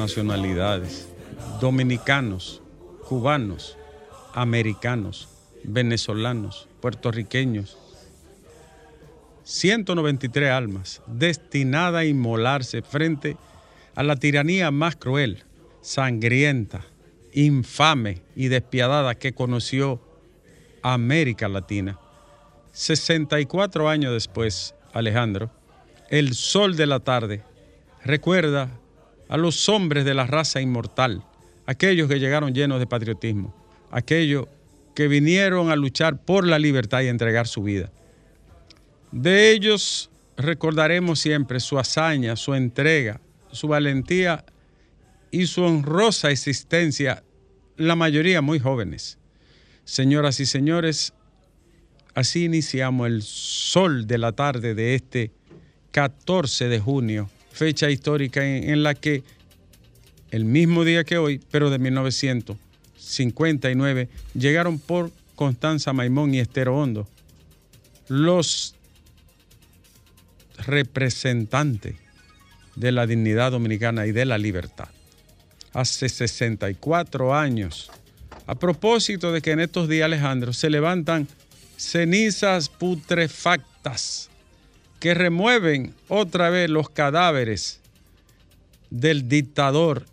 nacionalidades, dominicanos, cubanos, americanos, venezolanos, puertorriqueños, 193 almas destinadas a inmolarse frente a la tiranía más cruel, sangrienta, infame y despiadada que conoció América Latina. 64 años después, Alejandro, el sol de la tarde recuerda a los hombres de la raza inmortal, aquellos que llegaron llenos de patriotismo, aquellos que vinieron a luchar por la libertad y entregar su vida. De ellos recordaremos siempre su hazaña, su entrega, su valentía y su honrosa existencia, la mayoría muy jóvenes. Señoras y señores, así iniciamos el sol de la tarde de este 14 de junio, fecha histórica en, la que el mismo día que hoy, pero de 1959, llegaron por Constanza Maimón y Estero Hondo los representantes de la dignidad dominicana y de la libertad. Hace 64 años. A propósito de que en estos días, Alejandro, se levantan cenizas putrefactas que remueven otra vez los cadáveres del dictador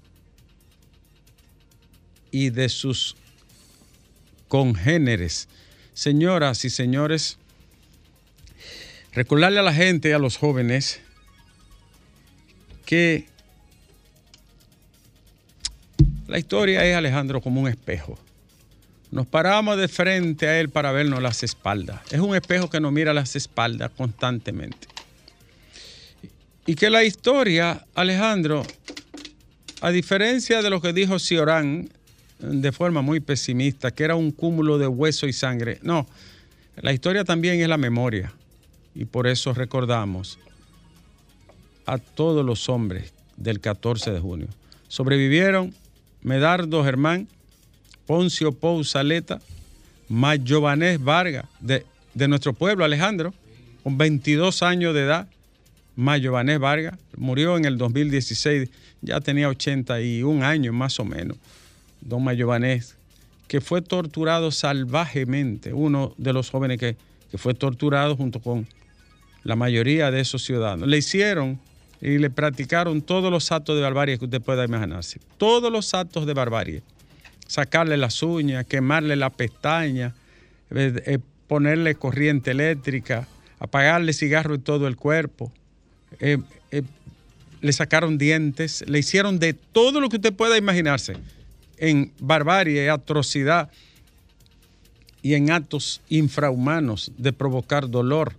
y de sus congéneres. Señoras y señores, recordarle a la gente, a los jóvenes, que la historia es, Alejandro, como un espejo. Nos paramos de frente a él para vernos las espaldas. Es un espejo que nos mira las espaldas constantemente. Y que la historia, Alejandro, a diferencia de lo que dijo Ciorán de forma muy pesimista, que era un cúmulo de hueso y sangre, no, la historia también es la memoria. Y por eso recordamos a todos los hombres del 14 de junio. Sobrevivieron Medardo Germán, Poncio Pou Saleta, Mayovanés Vargas, de, de, nuestro pueblo, Alejandro, con 22 años de edad. Mayovanés Vargas murió en el 2016, ya tenía 81 años más o menos. Don Mayovanés, que fue torturado salvajemente, uno de los jóvenes que, que fue torturado junto con la mayoría de esos ciudadanos. Le hicieron y le practicaron todos los actos de barbarie que usted pueda imaginarse. Todos los actos de barbarie. Sacarle las uñas, quemarle la pestaña, eh, eh, ponerle corriente eléctrica, apagarle cigarro en todo el cuerpo. Eh, le sacaron dientes, le hicieron de todo lo que usted pueda imaginarse en barbarie, atrocidad y en actos infrahumanos de provocar dolor.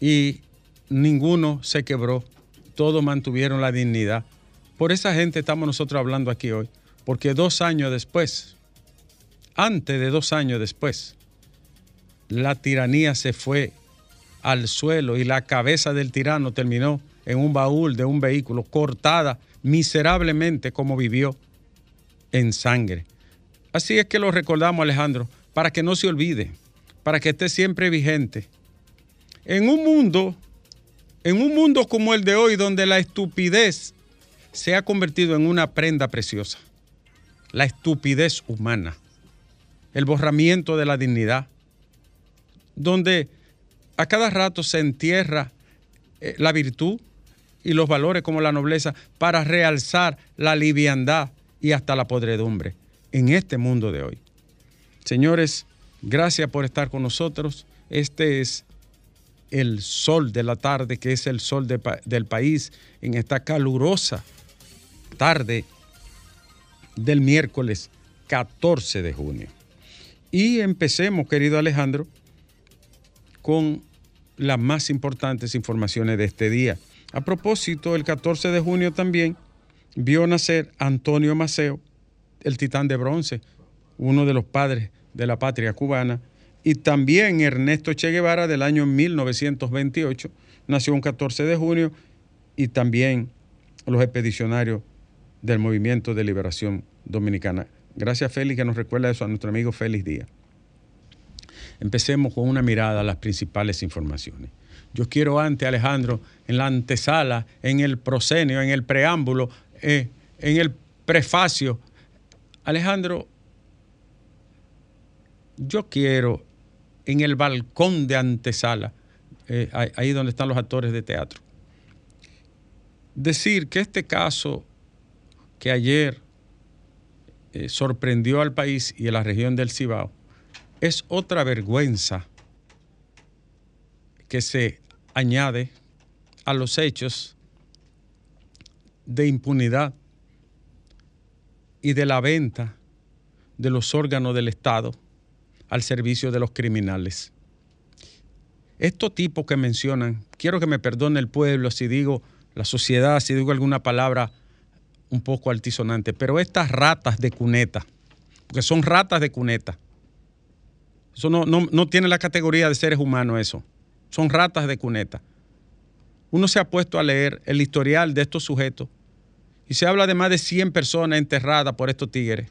Y ninguno se quebró, todos mantuvieron la dignidad. Por esa gente estamos nosotros hablando aquí hoy, porque dos años después, antes de dos años después, la tiranía se fue al suelo y la cabeza del tirano terminó en un baúl de un vehículo, cortada miserablemente como vivió en sangre. Así es que lo recordamos, Alejandro, para que no se olvide, para que esté siempre vigente. En un mundo en un mundo como el de hoy, donde la estupidez se ha convertido en una prenda preciosa, la estupidez humana, el borramiento de la dignidad, donde a cada rato se entierra eh, la virtud y los valores como la nobleza para realzar la liviandad y hasta la podredumbre en este mundo de hoy. Señores, gracias por estar con nosotros. Este es el sol de la tarde, que es el sol del país, en esta calurosa tarde del miércoles 14 de junio. Y empecemos, querido Alejandro, con las más importantes informaciones de este día. A propósito, el 14 de junio también vio nacer Antonio Maceo, el titán de bronce, uno de los padres de la patria cubana, y también Ernesto Che Guevara del año 1928, nació un 14 de junio, y también los expedicionarios del Movimiento de Liberación Dominicana. Gracias, Félix, que nos recuerda eso a nuestro amigo Félix Díaz. Empecemos con una mirada a las principales informaciones. Yo quiero antes, Alejandro, en la antesala, en el proscenio, en el preámbulo, eh, en el prefacio, Alejandro, yo quiero en el balcón de antesala, eh, ahí donde están los actores de teatro, decir que este caso que ayer eh, sorprendió al país y a la región del Cibao es otra vergüenza que se añade a los hechos de impunidad y de la venta de los órganos del Estado al servicio de los criminales. Estos tipos que mencionan, quiero que me perdone el pueblo si digo la sociedad, si digo alguna palabra un poco altisonante, pero estas ratas de cuneta, porque son ratas de cuneta, eso no, no, no tiene la categoría de seres humanos eso, son ratas de cuneta. Uno se ha puesto a leer el historial de estos sujetos y se habla de más de 100 personas enterradas por estos tigres,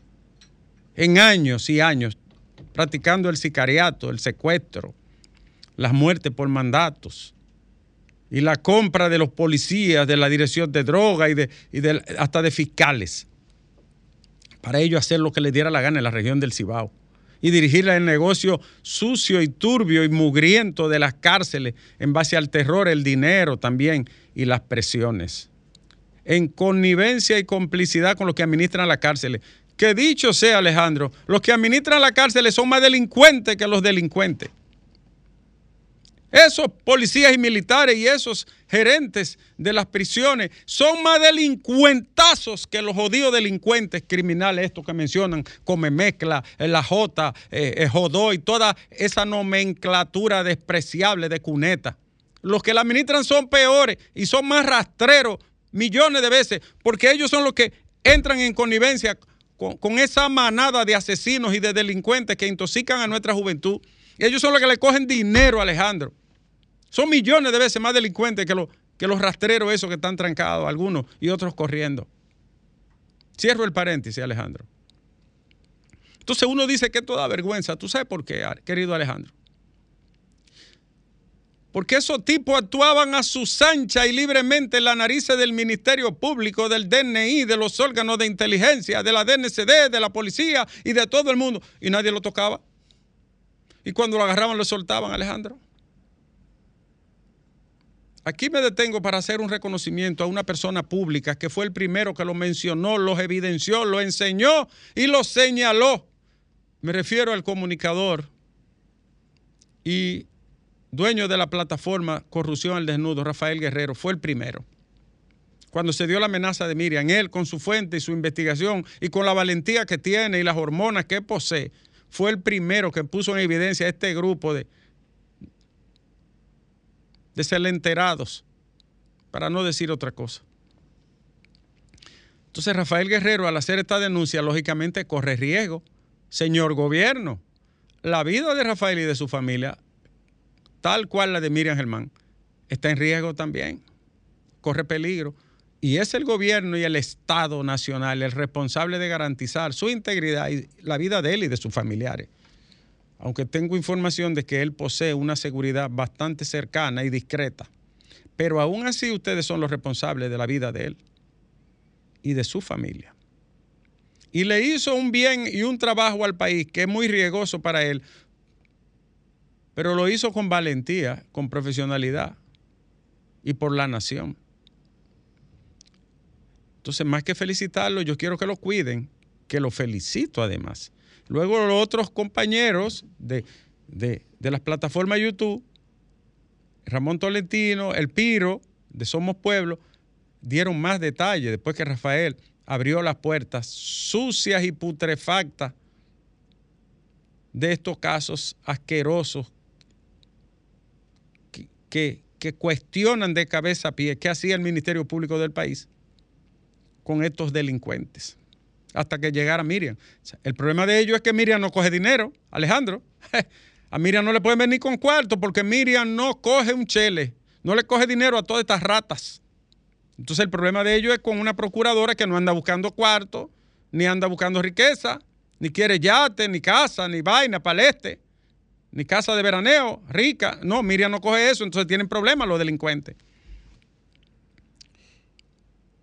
en años y años, practicando el sicariato, el secuestro, las muertes por mandatos y la compra de los policías, de la dirección de droga y, de, y hasta de fiscales, para ellos hacer lo que les diera la gana en la región del Cibao y dirigir el negocio sucio y turbio y mugriento de las cárceles en base al terror, el dinero también y las presiones. En connivencia y complicidad con los que administran las cárceles. Que dicho sea, Alejandro, los que administran las cárceles son más delincuentes que los delincuentes. Esos policías y militares y esos gerentes de las prisiones son más delincuentazos que los jodidos delincuentes criminales, estos que mencionan, come mezcla, eh, la J, eh, eh, Jodó y toda esa nomenclatura despreciable de cuneta. Los que la administran son peores y son más rastreros millones de veces, porque ellos son los que entran en connivencia con, con esa manada de asesinos y de delincuentes que intoxican a nuestra juventud. Ellos son los que le cogen dinero, Alejandro. Son millones de veces más delincuentes que, los- que los rastreros esos que están trancados, algunos y otros corriendo. Cierro el paréntesis, Alejandro. Entonces uno dice que esto da vergüenza. ¿Tú sabes por qué, querido Alejandro? Porque esos tipos actuaban a su ancha y libremente en la narices del Ministerio Público, del DNI, de los órganos de inteligencia, de la DNCD, de la policía y de todo el mundo. Y nadie lo tocaba. Y cuando lo agarraban, lo soltaban, Alejandro. Aquí me detengo para hacer un reconocimiento a una persona pública que fue el primero que lo mencionó, los evidenció, lo enseñó y lo señaló. Me refiero al comunicador y dueño de la plataforma Corrupción al Desnudo, Rafael Guerrero, fue el primero. Cuando se dio la amenaza de Miriam, él con su fuente y su investigación y con la valentía que tiene y las hormonas que posee, fue el primero que puso en evidencia este grupo de, desalenterados, para no decir otra cosa. Entonces Rafael Guerrero al hacer esta denuncia lógicamente corre riesgo. Señor gobierno, la vida de Rafael y de su familia, tal cual la de Miriam Germán, está en riesgo también. Corre peligro. Y es el gobierno y el Estado nacional el responsable de garantizar su integridad y la vida de él y de sus familiares aunque tengo información de que él posee una seguridad bastante cercana y discreta, pero aún así ustedes son los responsables de la vida de él y de su familia. Y le hizo un bien y un trabajo al país que es muy riesgoso para él, pero lo hizo con valentía, con profesionalidad y por la nación. Entonces, más que felicitarlo, yo quiero que lo cuiden, que lo felicito además. Luego los otros compañeros de, de, las plataformas YouTube Ramón Tolentino, el Piro de Somos Pueblo, dieron más detalles después que Rafael abrió las puertas sucias y putrefactas de estos casos asquerosos que, que, que cuestionan de cabeza a pie qué hacía el Ministerio Público del país con estos delincuentes hasta que llegara Miriam. El problema de ellos es que Miriam no coge dinero, Alejandro. A Miriam no le pueden venir con cuarto porque Miriam no coge un chele, no le coge dinero a todas estas ratas. Entonces el problema de ellos es con una procuradora que no anda buscando cuarto, ni anda buscando riqueza, ni quiere yate, ni casa, ni vaina para el este, ni casa de veraneo, rica. No, Miriam no coge eso, entonces tienen problemas los delincuentes.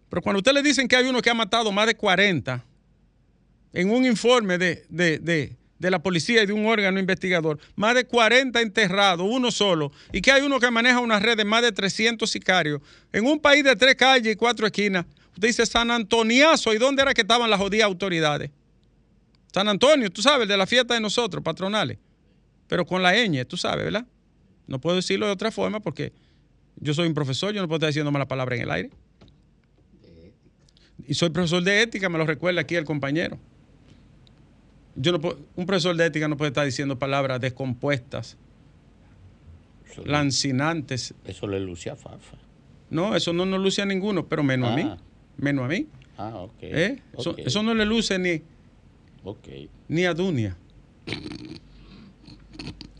Pero cuando usted le dicen que hay uno que ha matado más de 40, en un informe de, de, de, de, la policía y de un órgano investigador, más de 40 enterrados, uno solo, y que hay uno que maneja una red de más de 300 sicarios, en un país de tres calles y cuatro esquinas. Usted dice San Antoniazo, ¿y dónde era que estaban las jodidas autoridades? San Antonio, tú sabes, de la fiesta de nosotros, patronales, pero con la ñ, tú sabes, ¿verdad? No puedo decirlo de otra forma porque yo soy un profesor, yo no puedo estar diciendo mala palabra en el aire. Y soy profesor de ética, me lo recuerda aquí el compañero. Yo no puedo, un profesor de ética no puede estar diciendo palabras descompuestas, Eso, lancinantes. eso le luce a Fafa. No, eso no nos luce a ninguno, pero menos a mí. Ah. Menos a mí. Ah, ok. ¿eh? Eso, ok, eso no le luce ni, ok. ni a Dunia.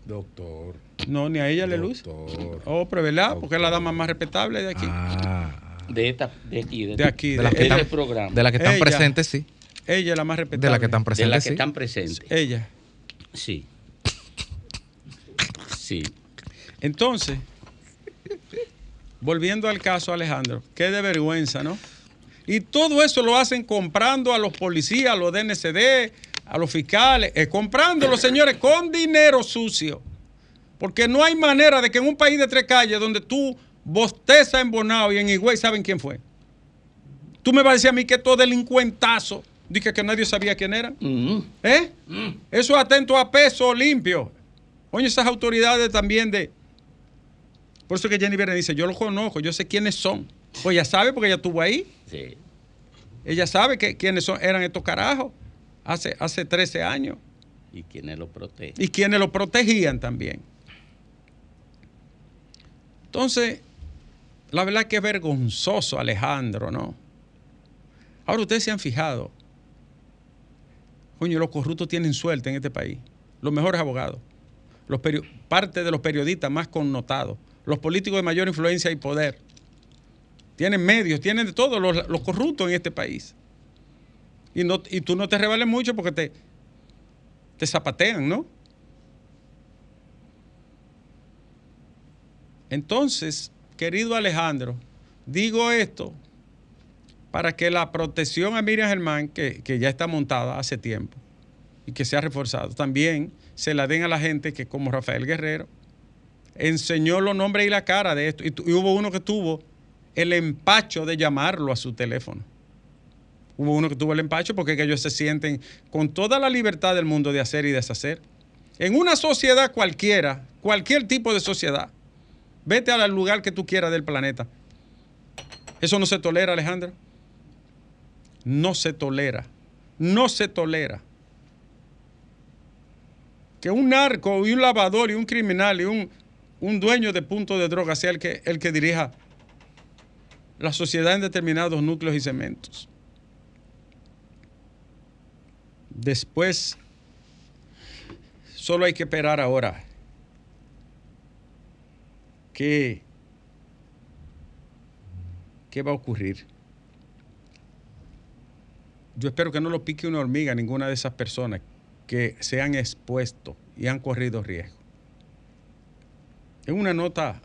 Doctor. No, ni a ella le luce. Doctor. Oh, pero ¿verdad? Porque es la dama más respetable de aquí. Ah, De, esta, de aquí, de, De aquí, de de, las que este están, programa. de la que están Ella. presentes, sí. Ella es la más respetable. De la que están de presentes, las que sí. están presentes. Ella. Sí. Sí. Entonces, volviendo al caso, Alejandro, qué de vergüenza, ¿no? Y todo eso lo hacen comprando a los policías, a los DNCD, a los fiscales, eh, comprando los señores con dinero sucio. Porque no hay manera de que en un país de tres calles donde tú bostezas en Bonao y en Higüey saben quién fue. Tú me vas a decir a mí que estos delincuentazos, dije que nadie sabía quién eran. Mm, ¿Eh? Eso atento a peso limpio. Oye, esas autoridades también de. Por eso que Jenny Verne dice: Yo los conozco, yo sé quiénes son. Pues ella sabe porque ella estuvo ahí. sí. Ella sabe que, quiénes son, eran estos carajos hace, hace 13 años. ¿Y quiénes lo protegen? Y quienes lo protegían también. Entonces, la verdad que es vergonzoso, Alejandro, ¿no? Ahora ustedes se han fijado. Coño, los corruptos tienen suerte en este país. Los mejores abogados. Los parte de los periodistas más connotados. Los políticos de mayor influencia y poder. Tienen medios, tienen de todo los, los corruptos en este país. Y, no, y tú no te rebales mucho porque te, te zapatean, ¿no? Entonces, querido Alejandro, digo esto para que la protección a Miriam Germán, que, que ya está montada hace tiempo y que se ha reforzado, también se la den a la gente que, como Rafael Guerrero, enseñó los nombres y la cara de esto. Y, y hubo uno que tuvo el empacho de llamarlo a su teléfono. Hubo uno que tuvo el empacho porque ellos se sienten con toda la libertad del mundo de hacer y deshacer. En una sociedad cualquiera, cualquier tipo de sociedad, vete al lugar que tú quieras del planeta. Eso no se tolera, Alejandra. No se tolera. No se tolera. Que un narco y un lavador y un criminal y un, un dueño de punto de droga sea el que, el que dirija la sociedad en determinados núcleos y cementos. Después, solo hay que esperar ahora qué, qué va a ocurrir. Yo espero que no lo pique una hormiga ninguna de esas personas que se han expuesto y han corrido riesgo. En una nota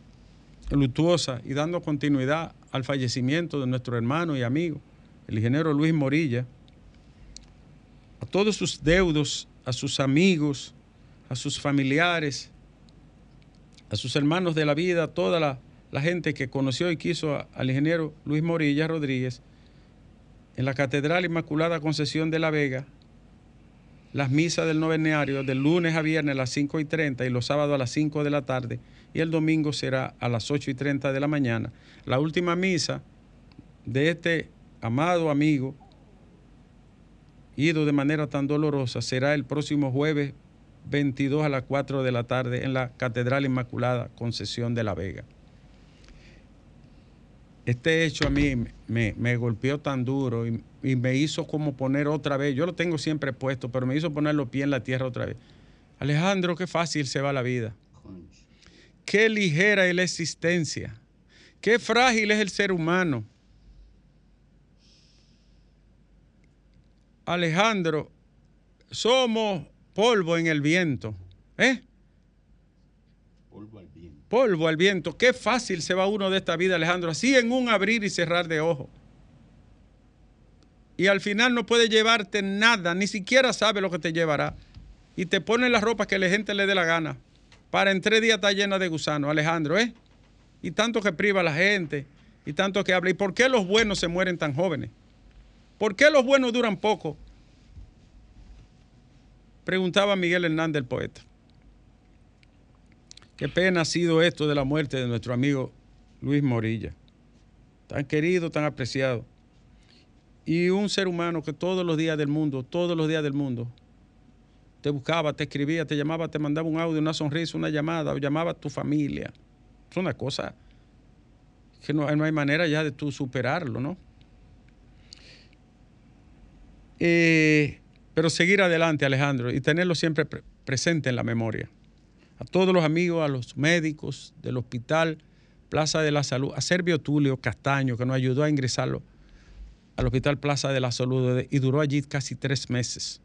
luctuosa y dando continuidad al fallecimiento de nuestro hermano y amigo, el ingeniero Luis Morilla, a todos sus deudos, a sus amigos, a sus familiares, a sus hermanos de la vida, a toda la, la gente que conoció y quiso a- al ingeniero Luis Morilla Rodríguez, en la Catedral Inmaculada Concepción de la Vega, las misas del novenario del lunes a viernes a las 5 y 30 y los sábados a las 5 de la tarde y el domingo será a las 8 y 30 de la mañana. La última misa de este amado amigo, ido de manera tan dolorosa, será el próximo jueves 22 a las 4 de la tarde en la Catedral Inmaculada Concesión de la Vega. Este hecho a mí me, me golpeó tan duro y, y me hizo como poner otra vez, yo lo tengo siempre puesto, pero me hizo poner los pies en la tierra otra vez. Alejandro, qué fácil se va la vida. Qué ligera es la existencia. Qué frágil es el ser humano. Alejandro, somos polvo en el viento. ¿Eh? Polvo al viento. Qué fácil se va uno de esta vida, Alejandro. Así en un abrir y cerrar de ojos. Y al final no puede llevarte nada, ni siquiera sabe lo que te llevará. Y te pone la ropa que la gente le dé la gana. Para en tres días está llena de gusanos, Alejandro, ¿eh? Y tanto que priva a la gente, y tanto que habla. ¿Y por qué los buenos se mueren tan jóvenes? ¿Por qué los buenos duran poco? Preguntaba Miguel Hernández, el poeta. Qué pena ha sido esto de la muerte de nuestro amigo Luis Morilla. Tan querido, tan apreciado. Y un ser humano que todos los días del mundo, todos los días del mundo, te buscaba, te escribía, te llamaba, te mandaba un audio, una sonrisa, una llamada, o llamaba a tu familia. Es una cosa que no, no hay manera ya de tú superarlo, ¿no? Eh, pero seguir adelante, Alejandro, y tenerlo siempre pre presente en la memoria. A todos los amigos, a los médicos del hospital Plaza de la Salud, a Servio Tulio Castaño, que nos ayudó a ingresarlo al Hospital Plaza de la Salud y duró allí casi tres meses.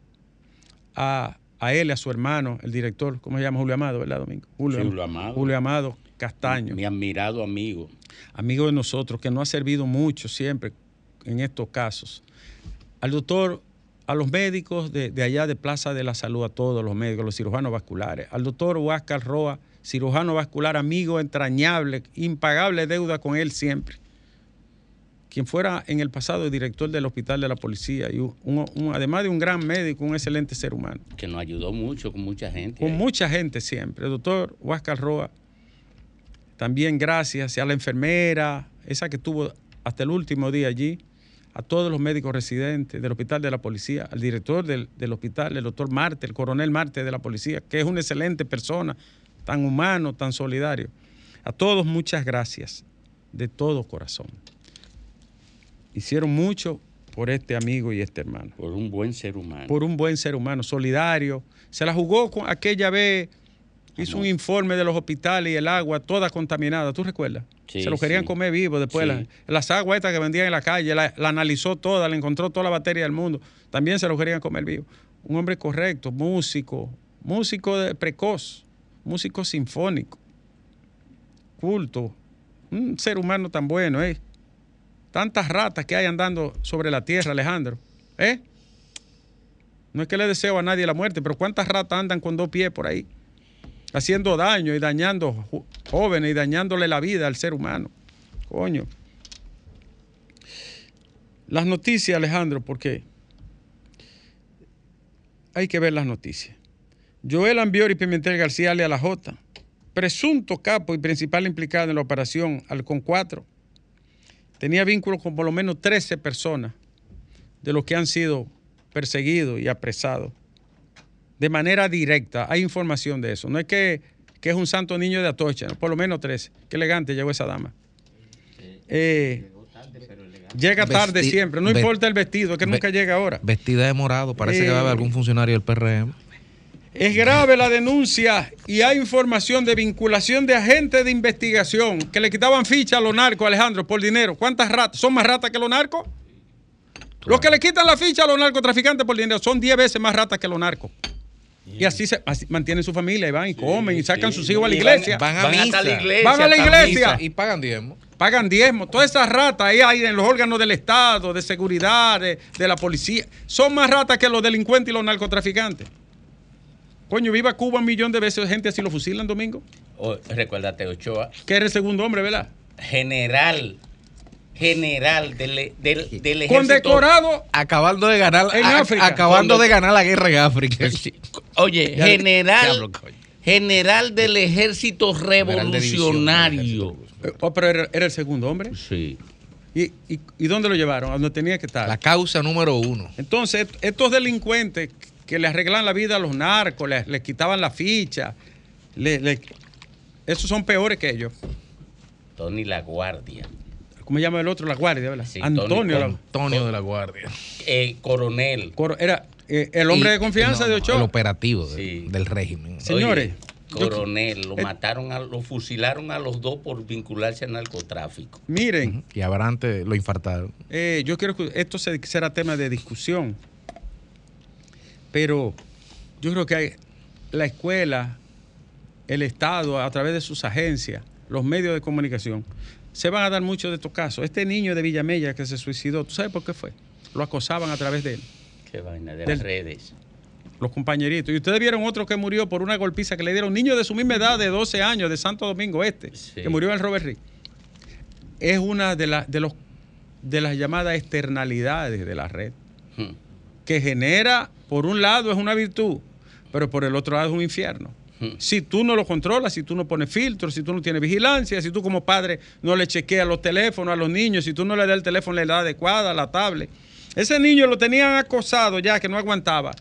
A, a él, a su hermano, el director, ¿cómo se llama? Julio Amado, ¿verdad, Domingo? Julio, Sí, Julio Amado. Julio Amado Castaño. Mi admirado amigo. amigo de nosotros, que nos ha servido mucho siempre en estos casos. Al doctor, a los médicos de, de allá de Plaza de la Salud, a todos los médicos, los cirujanos vasculares, al doctor Huáscar Roa, cirujano vascular, amigo entrañable, impagable deuda con él siempre. Quien fuera en el pasado director del hospital de la policía y un- un- además de un gran médico, un excelente ser humano que nos ayudó mucho con mucha gente. con ahí. mucha gente siempre. El doctor Huáscar Roa, también gracias a la enfermera, esa que estuvo hasta el último día allí, a todos los médicos residentes del hospital de la policía, al director del, del hospital, el doctor Marte, el coronel Marte de la policía, que es una excelente persona, tan humano, tan solidario. A todos muchas gracias, de todo corazón. Hicieron mucho por este amigo y este hermano Por un buen ser humano. por un buen ser humano, solidario. Se la jugó con aquella vez, hizo un informe de los hospitales y el agua toda contaminada, ¿tú recuerdas? Sí, Se lo querían sí. comer vivo después. Sí. la- las aguas estas que vendían en la calle, la, la analizó toda, le encontró toda la batería del mundo. También se lo querían comer vivo. Un hombre correcto, músico, músico de precoz, músico sinfónico, culto, un ser humano tan bueno, ¿eh? Tantas ratas que hay andando sobre la tierra, Alejandro, ¿eh? No es que le deseo a nadie la muerte, pero ¿cuántas ratas andan con dos pies por ahí? Haciendo daño y dañando jóvenes y dañándole la vida al ser humano. Coño. Las noticias, Alejandro, porque hay que ver las noticias. Joel Ambiori Pimentel García alias La J, presunto capo y principal implicado en la operación Halcón 4, tenía vínculos con por lo menos 13 personas de los que han sido perseguidos y apresados de manera directa. Hay información de eso. No es que, que es un santo niño de Atocha, ¿no? por lo menos 13. Qué elegante llegó esa dama. Eh, llega tarde Vesti- siempre, no importa el vestido, que ve- nunca llega ahora. Vestida de morado, parece que va a haber Eh. algún funcionario del PRM. Es grave la denuncia y hay información de vinculación de agentes de investigación que le quitaban ficha a los narcos, Alejandro, por dinero. ¿Cuántas ratas? ¿Son más ratas que los narcos? Los que le quitan la ficha a los narcotraficantes por dinero son 10 veces más ratas que los narcos. Y así se así mantienen su familia y van y comen y sacan sí. sus hijos a la van- iglesia. Van a Van misa. la iglesia, Van a la iglesia. Y pagan diezmo. pagan diezmo. Todas esas ratas ahí hay en los órganos del Estado, de seguridad, de, de la policía. Son más ratas que los delincuentes y los narcotraficantes. Coño, viva Cuba un millón de veces, gente así lo fusilan, Domingo. O- recuérdate, Ochoa, Que era el segundo hombre, ¿verdad? general, general del, del, del ejército. Condecorado Acabando de ganar. En a- África. Acabando de ganar la guerra en África. Oye, Ya- general, general del ejército revolucionario. Oh, pero era, era el segundo hombre. Sí. ¿Y, y, y dónde lo llevaron? A donde tenía que estar. La causa número uno. Entonces, est- estos delincuentes que le arreglan la vida a los narcos, les, les quitaban la ficha, le- le- esos son peores que ellos. Tony La Guardia. ¿Cómo se llama el otro? La guardia, ¿verdad? Sí, Antonio. La- Antonio de la Guardia. Eh, coronel. Coro- era eh, el hombre Y- de confianza no, de no, Ochoa. El operativo de- Sí. del régimen. Señores, Oye, yo- coronel, lo eh, mataron, a, lo fusilaron a los dos por vincularse al narcotráfico. Miren, Y a Abrante lo infartaron. eh, yo quiero que esto se- será tema de discusión, pero yo creo que hay, la escuela, el Estado, a través de sus agencias, los medios de comunicación, se van a dar muchos de estos casos. Este niño de Villamella que se suicidó, ¿tú sabes por qué fue? Lo acosaban a través de él, Qué vaina de las redes. los compañeritos. Y ustedes vieron otro que murió por una golpiza que le dieron, un niño de su misma edad, de 12 años, de Santo Domingo Este, Sí. que murió en Robert Reed. Es una de, las de, los, de las llamadas externalidades de la red. Hmm. que genera, por un lado es una virtud, pero por el otro lado es un infierno. Hmm. Si tú no lo controlas, si tú no pones filtros, si tú no tienes vigilancia, si tú como padre no le chequeas los teléfonos a los niños, si tú no le das el teléfono en la edad adecuada, la tablet. Ese niño lo tenían acosado ya, que no aguantaba.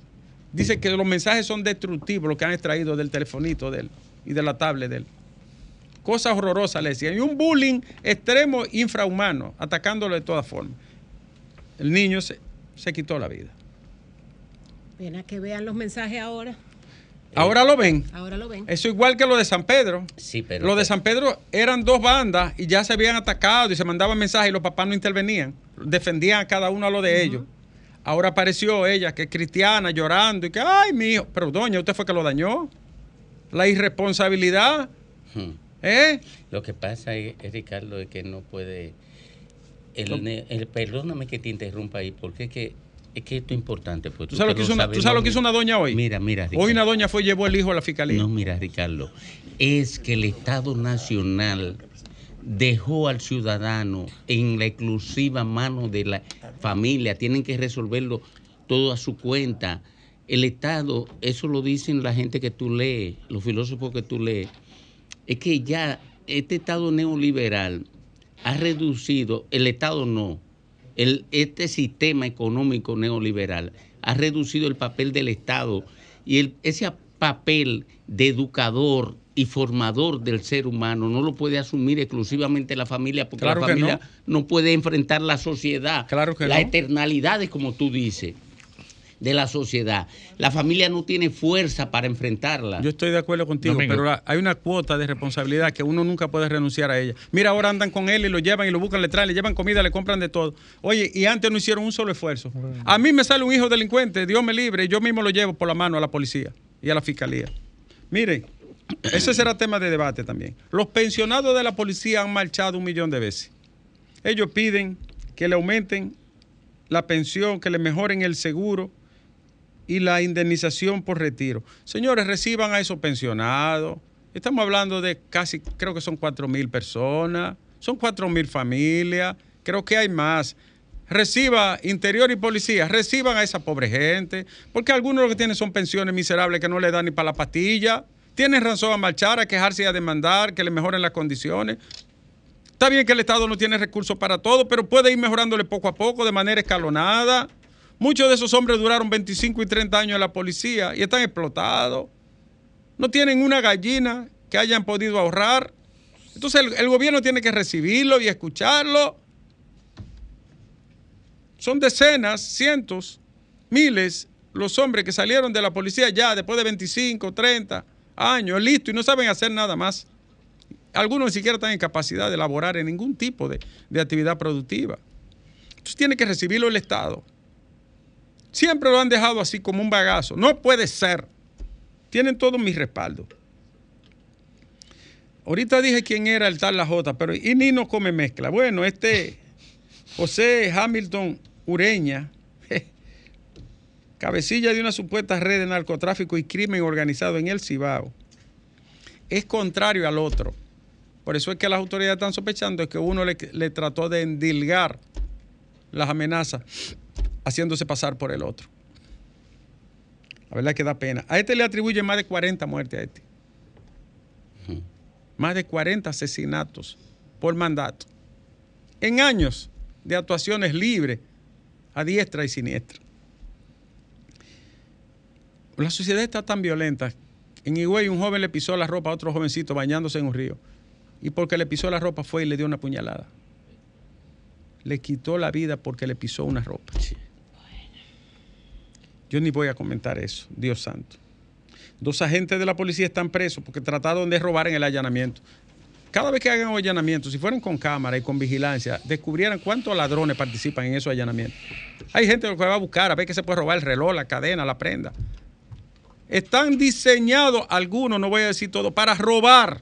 Dice que los mensajes son destructivos, los que han extraído del telefonito de él y de la tablet de él. Cosas horrorosas le decían. Y un bullying extremo, infrahumano, atacándolo de todas formas. El niño se, se quitó la vida. Ven a que vean los mensajes ahora. Ahora lo ven. Ahora lo ven. Eso igual que lo de San Pedro. Sí, pero. Lo de San Pedro eran dos bandas y ya se habían atacado y se mandaban mensajes y los papás no intervenían. Defendían a cada uno a lo de ellos. Ahora apareció ella, que es cristiana, llorando y que, ay, mi hijo. Pero doña, usted fue que lo dañó. La irresponsabilidad. Hmm. ¿Eh? Lo que pasa es, es, Ricardo, es que no puede. El, el- perdóname que te interrumpa ahí, porque es que, es que esto es importante. Pues, ¿Tú sabes lo que hizo una, tú sabes lo que hizo una doña hoy? Mira, mira. Hoy Ricardo. una doña fue y llevó el hijo a la fiscalía. No, mira, Ricardo. Es que el Estado Nacional dejó al ciudadano en la exclusiva mano de la familia. Tienen que resolverlo todo a su cuenta. El Estado, eso lo dicen la gente que tú lees, los filósofos que tú lees, es que ya este Estado neoliberal ha reducido, el Estado no, el, este sistema económico neoliberal ha reducido el papel del Estado y el, ese papel de educador y formador del ser humano no lo puede asumir exclusivamente la familia porque Claro la familia no. puede enfrentar la sociedad, Claro que las no. eternalidades como tú dices de la sociedad. La familia no tiene fuerza para enfrentarla. Yo estoy de acuerdo contigo, Domingo. pero la- hay una cuota de responsabilidad que uno nunca puede renunciar a ella. Mira, ahora andan con él y lo llevan y lo buscan, le traen, le llevan comida, le compran de todo. Oye, y antes no hicieron un solo esfuerzo. A mí me sale un hijo delincuente, Dios me libre, y yo mismo lo llevo por la mano a la policía y a la fiscalía. Mire, ese será tema de debate también. Los pensionados de la policía han marchado un millón de veces. Ellos piden que le aumenten la pensión, que le mejoren el seguro y la indemnización por retiro. Señores, reciban a esos pensionados. Estamos hablando de casi, creo que son 4 mil personas, son 4 mil familias, creo que hay más. Reciba interior y policía, reciban a esa pobre gente, porque algunos lo que tienen son pensiones miserables que no le dan ni para la pastilla. Tienen razón a marchar, a quejarse y a demandar que le mejoren las condiciones. Está bien que el Estado no tiene recursos para todo, pero puede ir mejorándole poco a poco, de manera escalonada. Muchos de esos hombres duraron 25 y 30 años en la policía y están explotados. No tienen una gallina que hayan podido ahorrar. Entonces el, gobierno tiene que recibirlo y escucharlo. Son decenas, cientos, miles los hombres que salieron de la policía ya después de 25, 30 años, listo, y no saben hacer nada más. Algunos ni siquiera están en capacidad de elaborar en ningún tipo de, de actividad productiva. Entonces tiene que recibirlo el Estado. Siempre lo han dejado así como un bagazo. No puede ser. Tienen todo mi respaldo. Ahorita dije quién era el tal La J, pero y ni no come mezcla. Bueno, este José Hamilton Ureña, cabecilla de una supuesta red de narcotráfico y crimen organizado en el Cibao, es contrario al otro. Por eso es que las autoridades están sospechando que uno le, le trató de endilgar las amenazas haciéndose pasar por el otro. La verdad que da pena. A este le atribuyen más de 40 muertes a este. Más de 40 asesinatos por mandato. En años de actuaciones libres a diestra y siniestra. La sociedad está tan violenta. En Higüey un joven le pisó la ropa a otro jovencito bañándose en un río. Y porque le pisó la ropa fue y le dio una puñalada. Le quitó la vida porque le pisó una ropa. Yo ni voy a comentar eso, Dios santo. Dos agentes de la policía están presos porque trataron de robar en el allanamiento. Cada vez que hagan allanamientos, si fueran con cámara y con vigilancia, descubrieran cuántos ladrones participan en esos allanamientos. Hay gente que va a buscar a ver qué se puede robar el reloj, la cadena, la prenda. Están diseñados algunos, no voy a decir todo, para robar.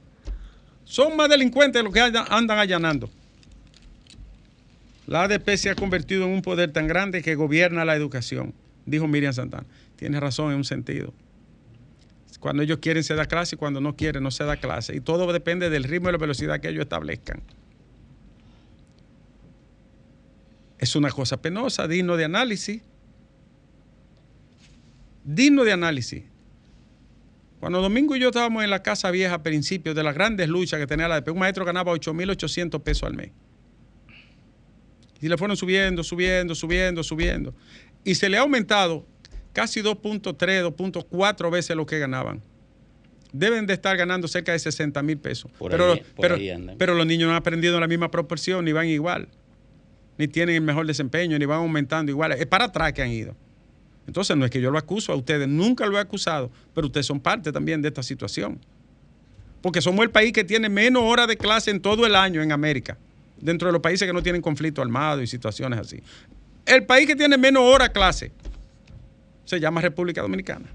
Son más delincuentes los que andan allanando. La ADP se ha convertido en un poder tan grande que gobierna la educación, dijo Miriam Santana. Tiene razón en un sentido. Cuando ellos quieren se da clase y cuando no quieren no se da clase. Y todo depende del ritmo y la velocidad que ellos establezcan. Es una cosa penosa, digno de análisis. Digno de análisis. Cuando Domingo y yo estábamos en la casa vieja a principios de las grandes luchas que tenía la ADP, un maestro ganaba 8.800 pesos al mes. Y le fueron subiendo, subiendo, subiendo, subiendo. Y se le ha aumentado casi 2.3, 2.4 veces lo que ganaban. Deben de estar ganando cerca de 60 mil pesos. Por pero, ahí- pero los niños no han aprendido en la misma proporción, ni van igual. Ni tienen el mejor desempeño, ni van aumentando igual. Es para atrás que han ido. Entonces no es que yo lo acuso a ustedes, nunca lo he acusado, pero ustedes son parte también de esta situación. Porque somos el país que tiene menos horas de clase en todo el año en América, dentro de los países que no tienen conflicto armado y situaciones así. El país que tiene menos horas de clase se llama República Dominicana.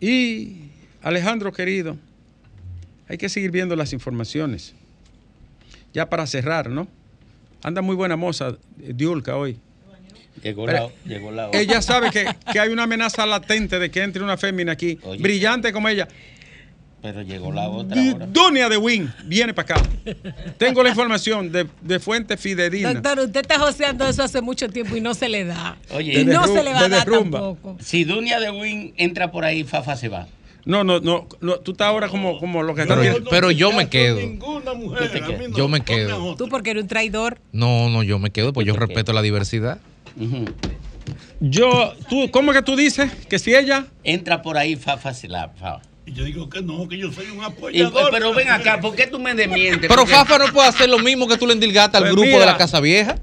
Y Alejandro querido, hay que seguir viendo las informaciones. Ya para cerrar, ¿no? Anda muy buena moza, eh, Diulca, hoy. Llegó la, llegó la hora. Ella sabe que, que hay una amenaza latente de que entre una fémina aquí, Oye. brillante como ella. Pero llegó la otra hora. Dunia de Win viene para acá. Tengo la información de, de fuente fidedigna. Doctor, usted está joseando eso hace mucho tiempo y no se le da. Oye, y no se le va a dar tampoco. Si Dunia de Win entra por ahí, Fafa se va. No, no, no, no, Tú estás ahora como, como lo que está Pero, pero yo me quedo. Ninguna mujer. Quedas. no, Yo me quedo. Tú porque eres un traidor. No, no, yo me quedo, pues yo respeto la diversidad. Yo, tú, ¿cómo que tú dices? Que si ella. Entra por ahí, Fafa se la. Fa. Y yo digo que no, que yo soy un Y- apoyador. pero ven acá, ¿por qué tú me desmientes? Pero Porque- Fafa no puede hacer lo mismo que tú le endilgaste al Pues grupo mira. de la Casa Vieja.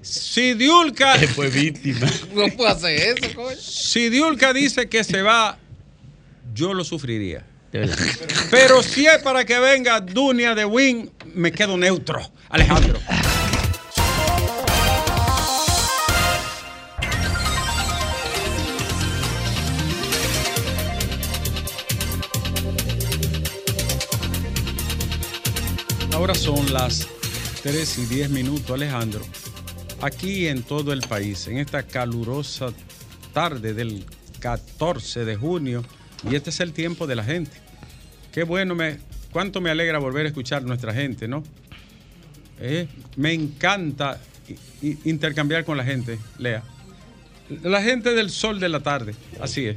Si Diulca, fue víctima. No puede hacer eso, coño. si Diulca dice que se va, yo lo sufriría. De verdad. Pero si es para que venga Dunia de Win, me quedo neutro. Alejandro. Ahora son las 3 y 10 minutos, Alejandro. Aquí en todo el país, en esta calurosa tarde del 14 de junio, y este es el tiempo de la gente. Qué bueno, me, cuánto me alegra volver a escuchar nuestra gente, ¿no? Eh, me encanta intercambiar con la gente, Lea. La gente del sol de la tarde, así es.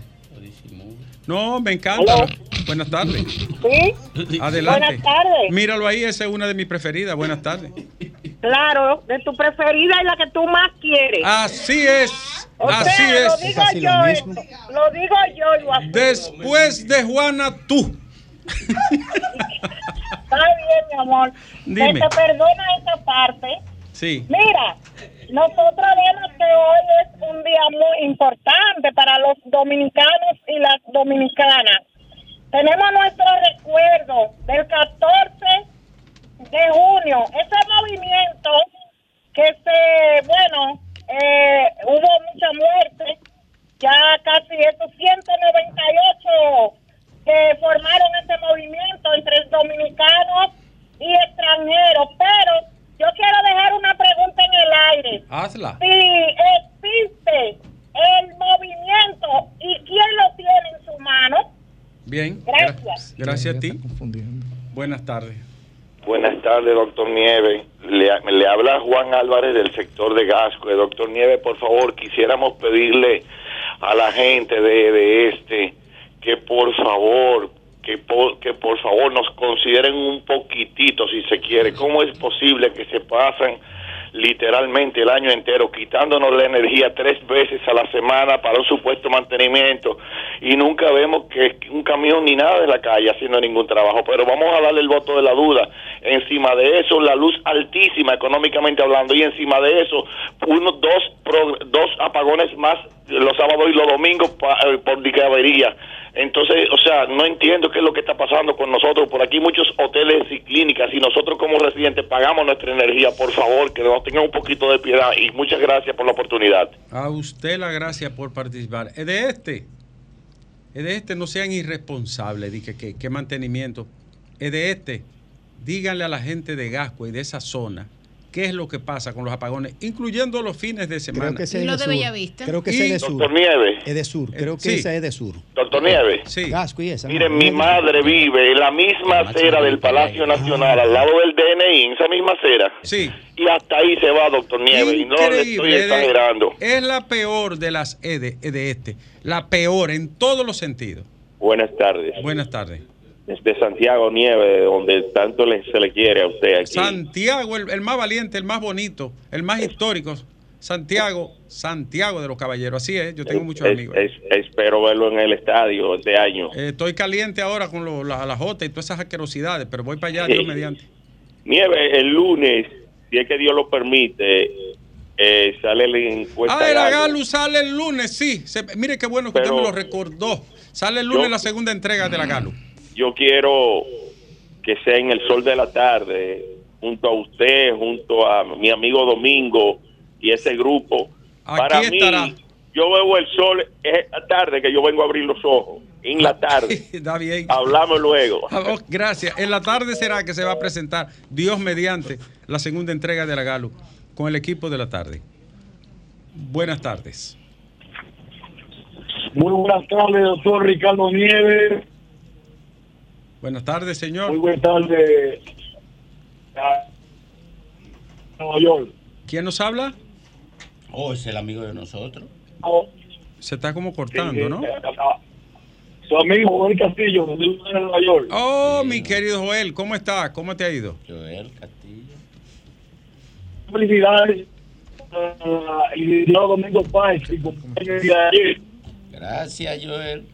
No, me encanta. Aló. Buenas tardes. Sí, Adelante. Buenas tardes. Míralo ahí, esa es una de mis preferidas. Buenas tardes. claro, de tu preferida y la que tú más quieres. Así es. o Así sea, lo es. digo yo, esto, lo digo yo y lo asumo. Después de Juana, tú. Está bien, mi amor. Dime. Que te perdona esa parte. Sí. Mira, nosotros vemos que hoy es un día muy importante para los dominicanos y las dominicanas. Tenemos nuestro recuerdo del 14 de junio, ese movimiento que se, bueno, eh, hubo mucha muerte, ya casi esos 198 que formaron ese movimiento entre dominicanos y extranjeros, pero yo quiero dejar una pregunta en el aire. Hazla. Si existe el movimiento y quién lo tiene en su mano, Bien. Gracias. Gracias a ti. Buenas tardes. Buenas tardes, doctor Nieve. Le, le habla Juan Álvarez del sector de Gasco. Eh, Doctor Nieve, por favor, quisiéramos pedirle a la gente de, de este que por favor, que por, que por favor nos consideren un poquitito, si se quiere. ¿Cómo es posible que se pasan literalmente el año entero quitándonos la energía tres veces a la semana para un supuesto mantenimiento y nunca vemos que un camión ni nada de la calle haciendo ningún trabajo. Pero vamos a darle el voto de la duda. Encima de eso la luz altísima económicamente hablando. Y encima de eso unos dos dos apagones más los sábados y los domingos pa- eh, por dicadería entonces, o sea, no entiendo qué es lo que está pasando con nosotros. Por aquí muchos hoteles y clínicas y nosotros como residentes pagamos nuestra energía. Por favor, que nos tengan un poquito de piedad y muchas gracias por la oportunidad. A usted la gracia por participar. Es de este. Es de este, no sean irresponsables. Dije que mantenimiento. Es de este. Díganle a la gente de Gasco y de esa zona qué es lo que pasa con los apagones, incluyendo los fines de semana. Creo que ese es de sur. Creo que ese es de sur. Doctor Nieve. Es de sur. Creo que sí. ese es de sur. Doctor Nieves. Sí. Gasco y esa. Miren, mi madre vive en la misma acera del Palacio Nacional, al lado del DNI, en esa misma acera. Sí. Y hasta ahí se va, doctor Nieves. Y no le estoy exagerando. Es la peor de las E de, E de este. La peor en todos los sentidos. Buenas tardes. Buenas tardes. Desde Santiago Nieve, donde tanto le- se le quiere a usted aquí. Santiago, el, el más valiente, el más bonito, el más histórico. Santiago, Santiago de los Caballeros. Así es, yo tengo muchos amigos. es- espero verlo en el estadio este año. Eh, estoy caliente ahora con lo- la, la J y todas esas asquerosidades, pero voy para allá, Dios mediante. Nieve, el lunes, si es que Dios lo permite, eh, sale la encuesta. Ah, el Galo. Sale el lunes, sí. Se- mire qué bueno que Pero- usted me lo recordó. Sale el lunes Yo- la segunda entrega de la Galu. Yo quiero que sea en el sol de la tarde, junto a usted, junto a mi amigo Domingo y ese grupo. Aquí Para estará. mí, yo veo el sol esta tarde que yo vengo a abrir los ojos. En la tarde. Está bien. Hablamos luego. Ah, oh, gracias. En la tarde será que se va a presentar, Dios mediante, la segunda entrega de la Galu con el equipo de la tarde. Buenas tardes. Muy buenas tardes, doctor Ricardo Nieves. Buenas tardes, señor. Muy buenas tardes. Nueva York. ¿Quién nos habla? Oh, es el amigo de nosotros. Se está como cortando, ¿no? Su amigo Joel Castillo, de Nueva York. Oh, mi querido Joel, ¿cómo está? ¿Cómo te ha ido? Joel Castillo. Felicidades al licenciado Domingo Páez, y compañero de ayer. Gracias, Joel.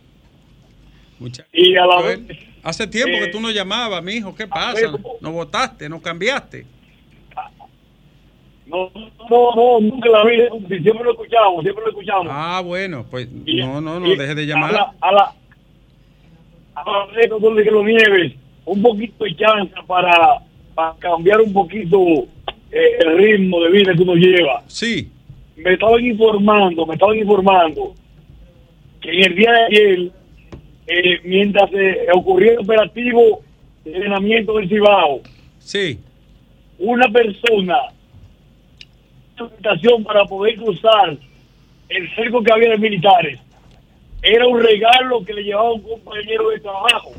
Muchas Y a la Joel, vez, Hace tiempo que Eh, tú no llamabas, mi hijo. ¿Qué pasa? ¿Nos votaste? ¿Nos cambiaste? no, no, no, nunca la vi, siempre lo escuchamos, siempre lo escuchamos. Ah, bueno, pues Y- no, no, no y dejes de A llamar. la, a la, a la vez, doctor Ricardo Nieves, un poquito de chance para, para cambiar un poquito eh, el ritmo de vida que uno lleva. Sí. Me estaban informando, me estaban informando que en el día de ayer, eh, mientras se ocurrió el operativo de entrenamiento del Cibao, Sí. una persona una invitación para poder cruzar el cerco que había de militares era un regalo que le llevaba un compañero de trabajo.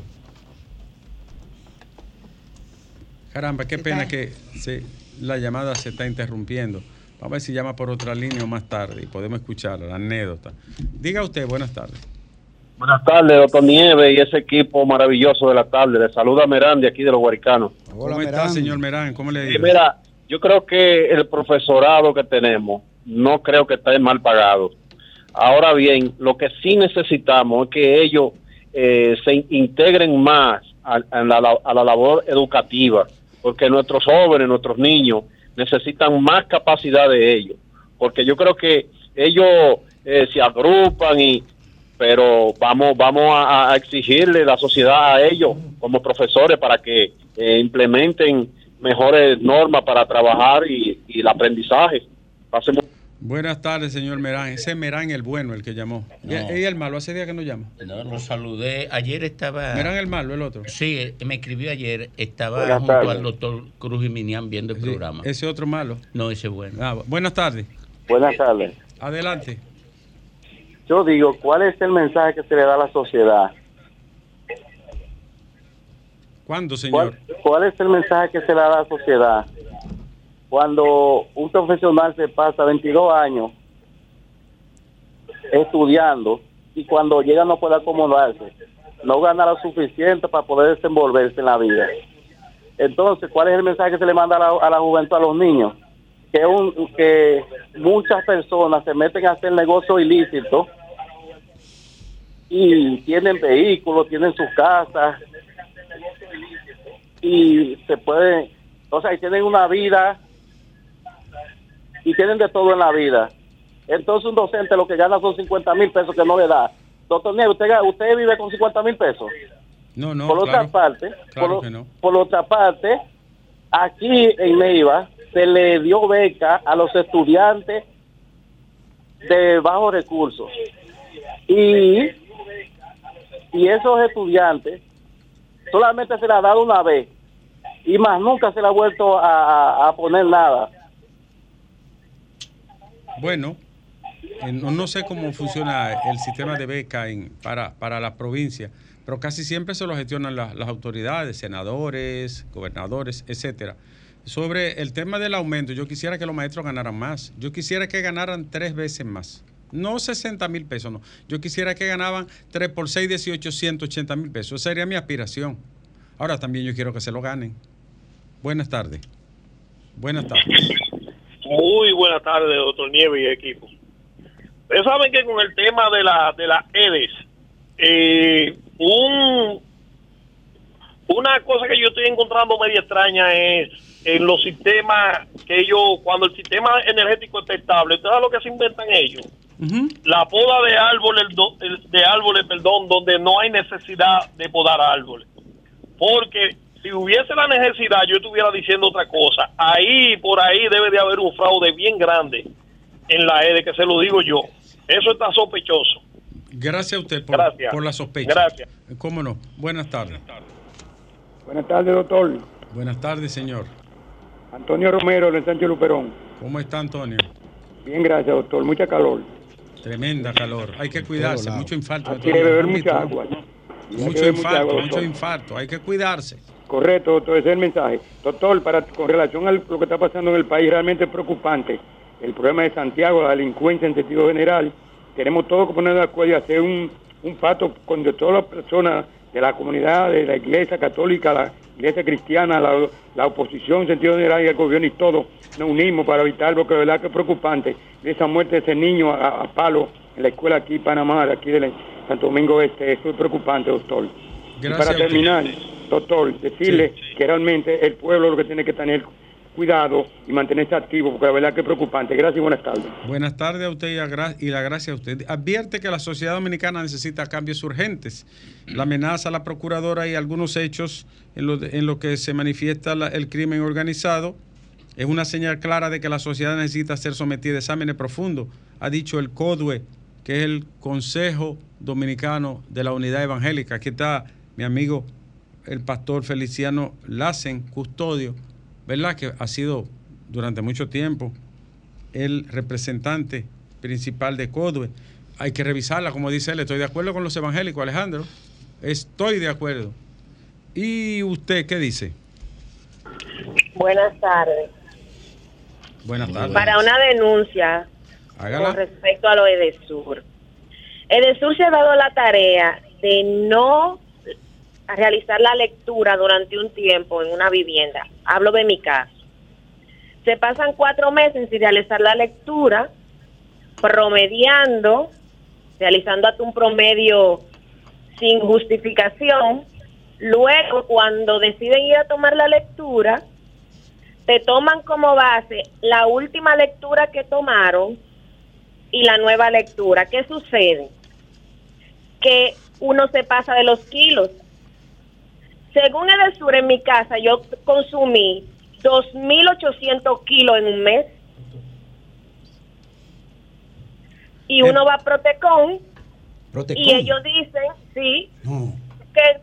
Caramba, qué pena que se- la llamada se está interrumpiendo. Vamos a ver si llama por otra línea o más tarde y podemos escuchar la anécdota. Diga usted, buenas tardes. Buenas tardes, doctor Nieves y ese equipo maravilloso de la tarde. Le saluda Merán de aquí de los Huaricanos. ¿Cómo está, señor Merán? ¿Cómo le digo? mira, yo creo que el profesorado que tenemos no creo que esté mal pagado. Ahora bien, lo que sí necesitamos es que ellos eh, se integren más a, a la, a la labor educativa, porque nuestros jóvenes, nuestros niños necesitan más capacidad de ellos, porque yo creo que ellos eh, se agrupan y pero vamos vamos a, a exigirle la sociedad a ellos como profesores para que eh, implementen mejores normas para trabajar y, y el aprendizaje. Pasemos Buenas tardes, señor Merán. Ese es Merán el bueno, el que llamó. ¿Y, No. y el malo? ¿Hace día que no llama? No, lo saludé. Ayer estaba. Merán el malo, el otro. Sí, eh, me escribió ayer. Estaba Buenas junto tardes. al doctor Cruz y Minian viendo el Sí, programa. Ese otro malo. No, ese es bueno. Ah, bu- buenas tardes. Buenas tardes. Adelante. Yo digo, ¿cuál es el mensaje que se le da a la sociedad? ¿Cuándo, señor? ¿Cuál, cuál es el mensaje que se le da a la sociedad cuando un profesional se pasa 22 años estudiando y cuando llega no puede acomodarse, no gana lo suficiente para poder desenvolverse en la vida? Entonces, ¿cuál es el mensaje que se le manda a la, a la juventud, a los niños? Que, un, que muchas personas se meten a hacer negocios ilícitos y tienen vehículos, tienen sus casas y se pueden, o sea, y tienen una vida y tienen de todo en la vida. Entonces un docente lo que gana son 50 mil pesos que no le da. Doctor Nieves, ¿usted, usted vive con 50 mil pesos? No, no. por otra parte, claro por, que no. por otra parte, aquí en Neiva se le dio beca a los estudiantes de bajos recursos. Y, y esos estudiantes solamente se le ha dado una vez y más nunca se le ha vuelto a, poner nada. Bueno, eh, no, no sé cómo funciona el sistema de beca en, para, para la provincia, pero casi siempre se lo gestionan la- las autoridades, senadores, gobernadores, etcétera. Sobre el tema del aumento, yo quisiera que los maestros ganaran más. Yo quisiera que ganaran tres veces más. No 60 mil pesos, no. Yo quisiera que ganaban 3 por 6, 18, 180 mil pesos. Esa sería mi aspiración. Ahora también yo quiero que se lo ganen. Buenas tardes. Buenas tardes. Muy buenas tardes, doctor Nieves y equipo. Ustedes saben que con el tema de la de las EDES, eh, un, una cosa que yo estoy encontrando media extraña es en los sistemas que ellos, cuando el sistema energético está estable, ¿ustedes saben lo que se inventan ellos? La poda de árboles, de árboles, perdón, donde no hay necesidad de podar árboles. Porque si hubiese la necesidad, yo estuviera diciendo otra cosa. Ahí, por ahí, debe de haber un fraude bien grande en la EDE, que se lo digo yo. Eso está sospechoso. Gracias a usted por, Gracias. por la sospecha. Gracias. ¿Cómo no? Buenas tardes. Buenas tardes, doctor. Buenas tardes, señor. Antonio Romero, del Sánchez Luperón. ¿Cómo está Antonio? Bien, gracias, doctor. Mucha calor. Tremenda calor. Hay que cuidarse. Mucho infarto. Hay que beber mucha agua. Y hay que Mucho infarto, mucho infarto. Hay que cuidarse. Correcto, doctor, ese es el mensaje. Doctor, para, con relación a lo que está pasando en el país, realmente es preocupante. El problema de Santiago, la delincuencia en sentido general, tenemos todo que poner de acuerdo y hacer un, un pacto con de todas las personas de la comunidad, de la iglesia católica, la iglesia cristiana, la, la oposición en sentido general y el gobierno y todo, nos unimos para evitar, porque de verdad que es preocupante esa muerte de ese niño a, a palo en la escuela aquí en Panamá, de aquí de Santo Domingo Este, eso es preocupante, doctor. Y para terminar, doctor, decirle que realmente el pueblo lo que tiene que tener cuidado y mantenerse activo, porque la verdad que es preocupante. Gracias y buenas tardes. Buenas tardes a usted y, y la gracia a usted. Advierte que la sociedad dominicana necesita cambios urgentes. La amenaza a la procuradora y algunos hechos en lo, en lo que se manifiesta el crimen organizado es una señal clara de que la sociedad necesita ser sometida a exámenes profundos, ha dicho el CODUE, que es el Consejo Dominicano de la Unidad Evangélica. Aquí está mi amigo el pastor Feliciano Lassen, custodio, ¿verdad? Que ha sido durante mucho tiempo el representante principal de CODUE. Hay que revisarla, como dice él. Estoy de acuerdo con los evangélicos, Alejandro. Estoy de acuerdo. ¿Y usted qué dice? Buenas tardes. Buenas tardes. Para una denuncia Hágala. con respecto a lo Edesur. Edesur se ha dado la tarea de no realizar la lectura durante un tiempo en una vivienda. Hablo de mi caso. Se pasan cuatro meses sin realizar la lectura, promediando, realizando hasta un promedio sin justificación. Luego, cuando deciden ir a tomar la lectura, te toman como base la última lectura que tomaron y la nueva lectura. ¿Qué sucede? Que uno se pasa de los kilos. Según Edesur, en mi casa yo consumí 2.800 kilos en un mes. Y uno va a Protecon Protecon. y ellos dicen, sí, que,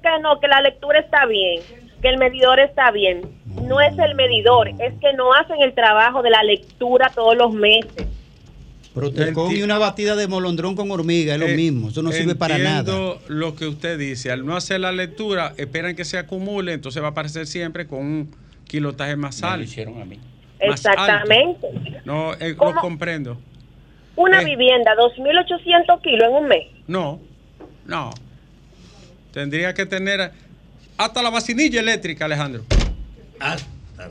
que no, que la lectura está bien, que el medidor está bien. No es el medidor, es que no hacen el trabajo de la lectura todos los meses. Protecón y una batida de molondrón con hormiga, es lo Eh, mismo. Eso no sirve para nada. Entiendo lo que usted dice. Al no hacer la lectura, esperan que se acumule, entonces va a aparecer siempre con un kilotaje más Me lo alto. hicieron a mí. Alto. Exactamente. No, eh, lo comprendo. Una Eh. vivienda, 2.800 kilos en un mes. No, no. Tendría que tener hasta la vacinilla eléctrica, Alejandro. El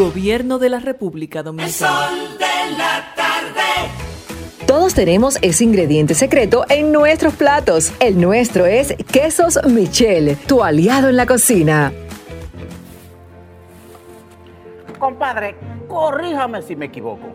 Gobierno de la República El Dominicana. sol de la tarde. Todos tenemos ese ingrediente secreto en nuestros platos. El nuestro es Quesos Michel, tu aliado en la cocina. Compadre, corríjame si me equivoco.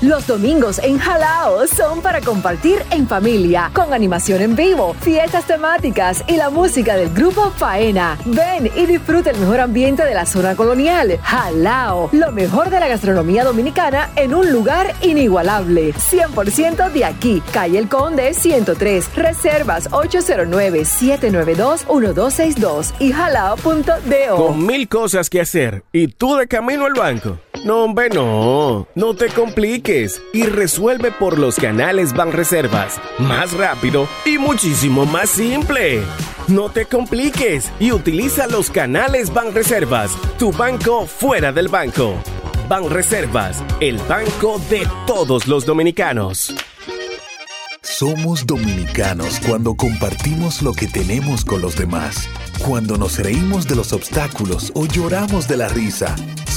Los domingos en Jalao son para compartir en familia, con animación en vivo, fiestas temáticas y la música del grupo Faena. Ven y disfruta el mejor ambiente de la zona colonial. Jalao, lo mejor de la gastronomía dominicana en un lugar inigualable. 100% de aquí, calle El Conde 103. Reservas 809-792-1262 y jalao.do. Con mil cosas que hacer y tú de camino al banco. No, hombre, no. No te compliques y resuelve por los canales Banreservas. Más rápido y muchísimo más simple. No te compliques y utiliza los canales Banreservas. Tu banco fuera del banco. Banreservas, el banco de todos los dominicanos. Somos dominicanos cuando compartimos lo que tenemos con los demás, cuando nos reímos de los obstáculos o lloramos de la risa.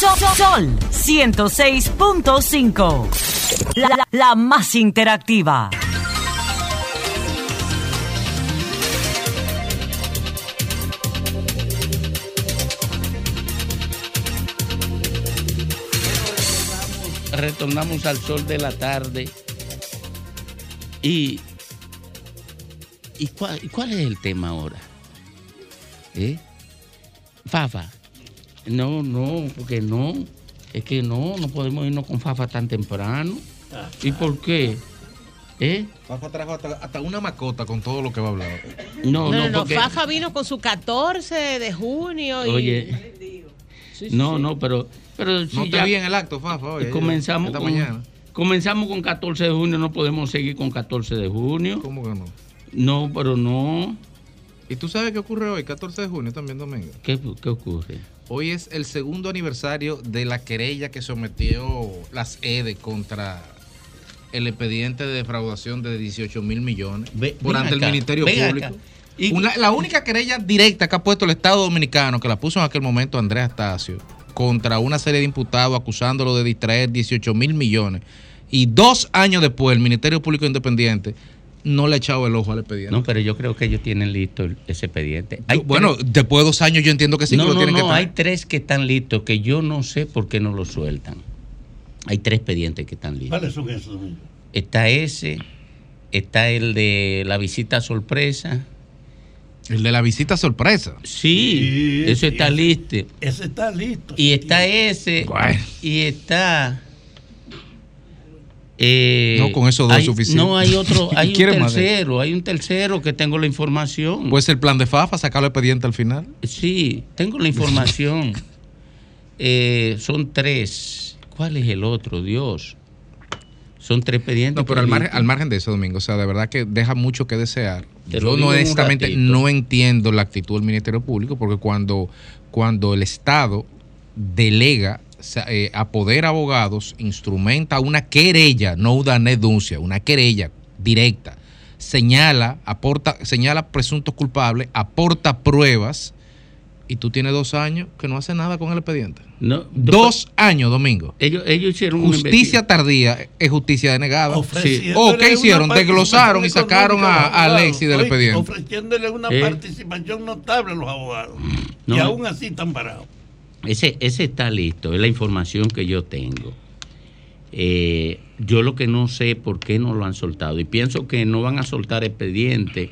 Sol, Sol 106.5. La, la- la más interactiva. retornamos al sol de la tarde. ¿Y, y, cuál, es el tema ahora? ¿Eh? Fafa. No, no, porque no. Es que no, no podemos irnos con Fafa tan temprano. ¿Y por qué? ¿Eh? Fafa trajo hasta, hasta una macota con todo lo que va a hablar. No, No, no, no, no, porque. Fafa vino con su 14 de junio y... Oye. Sí, sí, no, sí. no, pero. pero No si te ya vi en el acto, Fafa, hoy, ayer, comenzamos, esta con, mañana. comenzamos con 14 de junio, no podemos seguir con 14 de junio. ¿Cómo que no? No, pero no. ¿Y tú sabes qué ocurre hoy, 14 de junio también, Domingo? ¿Qué, qué ocurre? Hoy es el segundo aniversario de la querella que sometió las EDE contra el expediente de defraudación de 18 mil millones por ante el Ministerio Público. acá. Y- Una- la única querella directa que ha puesto el Estado Dominicano, que la puso en aquel momento Andrés Astacio, contra una serie de imputados acusándolo de distraer 18 mil millones. Y dos años después, el Ministerio Público Independiente no le ha echado el ojo al expediente. No, pero yo creo que ellos tienen listo ese expediente. Hay bueno, tres- después de dos años yo entiendo que sí no, que lo no, tienen que no, traer. hay tres que están listos que yo no sé por qué no lo sueltan. Hay tres expedientes que están listos. ¿Cuáles son esos? Domingo? Está ese, está el de la visita sorpresa. El de la visita sorpresa. Sí, eso está ese- listo. Ese está listo. Y está ese. Y está. Eh, No, con esos dos hay- es suficiente. No, hay otro, hay un ¿Quiere más de- tercero, hay un tercero que tengo la información. Pues el plan de FAFA, sacar el expediente al final. Sí, tengo la información. Eh, son tres. ¿Cuál es el otro? Dios. Son tres expedientes. No, pero al margen, al margen de eso, Domingo, o sea, de verdad que deja mucho que desear. Te Yo no honestamente no entiendo la actitud del Ministerio Público porque cuando, cuando el Estado delega, eh, apodera abogados, instrumenta una querella, no una denuncia, una querella directa, señala, aporta, señala presuntos culpables, aporta pruebas y tú tienes dos años que no hace nada con el expediente. No, dos años, Domingo. Ellos, ellos hicieron una Justicia tardía es justicia denegada. ¿O qué una hicieron? Desglosaron y sacaron a, a Alexis del expediente. Ofreciéndole una Eh. participación notable a los abogados. No. Y aún así están parados. Ese, ese está listo, es la información que yo tengo. Eh, yo lo que no sé por qué no lo han soltado y pienso que no van a soltar expediente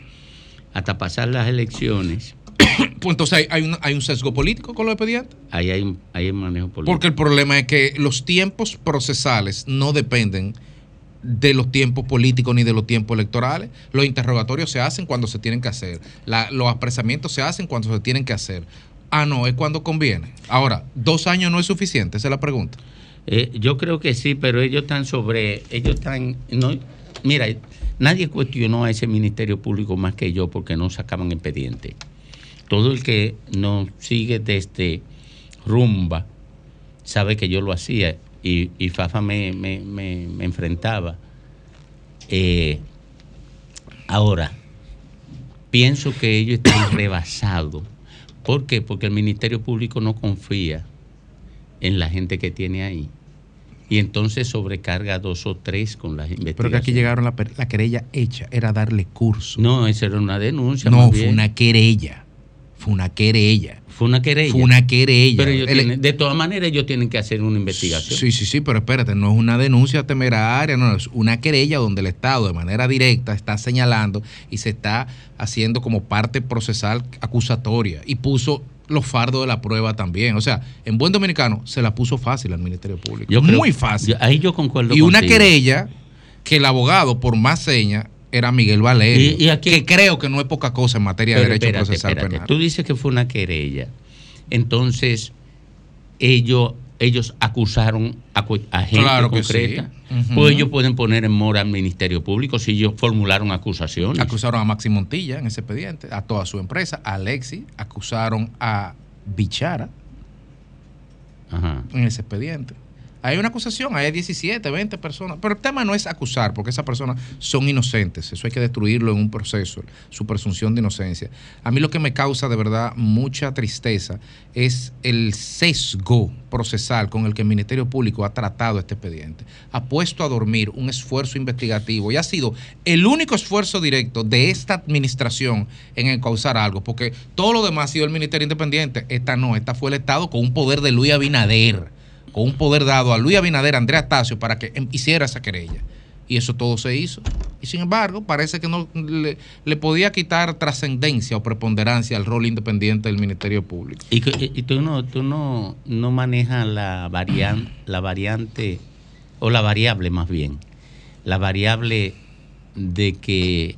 hasta pasar las elecciones. Pues entonces hay, hay un, hay un sesgo político con los expedientes. Ahí hay, hay un manejo político. Porque el problema es que los tiempos procesales no dependen de los tiempos políticos ni de los tiempos electorales. Los interrogatorios se hacen cuando se tienen que hacer. La- los apresamientos se hacen cuando se tienen que hacer. Ah, no, es cuando conviene. Ahora, dos años no es suficiente, esa es la pregunta. Eh, yo creo que sí, pero ellos están sobre, ellos están, mira, nadie cuestionó a ese Ministerio Público más que yo porque no sacaban expediente. Todo el que nos sigue desde rumba sabe que yo lo hacía y, Fafa me, me- me- me enfrentaba. Eh, ahora, pienso que ellos están rebasados. ¿Por qué? Porque el Ministerio Público no confía en la gente que tiene ahí. Y entonces sobrecarga a dos o tres con las investigaciones. Pero que aquí llegaron la, querella hecha, era darle curso. No, esa era una denuncia. No, fue bien. una querella. Fue una querella. Fue una querella. Fue una querella. Pero ellos El- tienen- de todas maneras, ellos tienen que hacer una investigación. Sí, sí, sí, pero espérate, no es una denuncia temeraria, no, es una querella donde el Estado de manera directa está señalando y se está haciendo como parte procesal acusatoria y puso los fardos de la prueba también. O sea, en buen dominicano se la puso fácil al Ministerio Público. Yo creo- Muy fácil. yo- ahí yo concuerdo Y una querella que el abogado, por más seña, era Miguel Valerio, Y- y aquí- que creo que no es poca cosa en materia de derecho espérate, procesal espérate. penal. Tú dices que fue una querella. Entonces, ellos, ellos acusaron a, gente Claro concreta. sí. Pues ellos pueden poner en mora al Ministerio Público si ellos formularon acusaciones. Acusaron a Maxi Montilla en ese expediente, a toda su empresa, a Alexi, acusaron a Bichara en ese expediente. Hay una acusación, hay 17, 20 personas, pero el tema no es acusar, porque esas personas son inocentes, eso hay que destruirlo en un proceso, su presunción de inocencia. A mí lo que me causa de verdad mucha tristeza es el sesgo procesal con el que el Ministerio Público ha tratado este expediente. Ha puesto a dormir un esfuerzo investigativo y ha sido el único esfuerzo directo de esta administración en encauzar algo, porque todo lo demás ha sido el Ministerio Independiente, esta no, esta fue el Estado con un poder de Luis Abinader un poder dado a Luis Abinader, a Andrea Tacio, para que em- hiciera esa querella. Y eso todo se hizo. Y sin embargo, parece que no le, podía quitar trascendencia o preponderancia al rol independiente del Ministerio Público. Y, y tú no, tú no, no manejas la, varian- la variante, o la variable más bien, la variable de que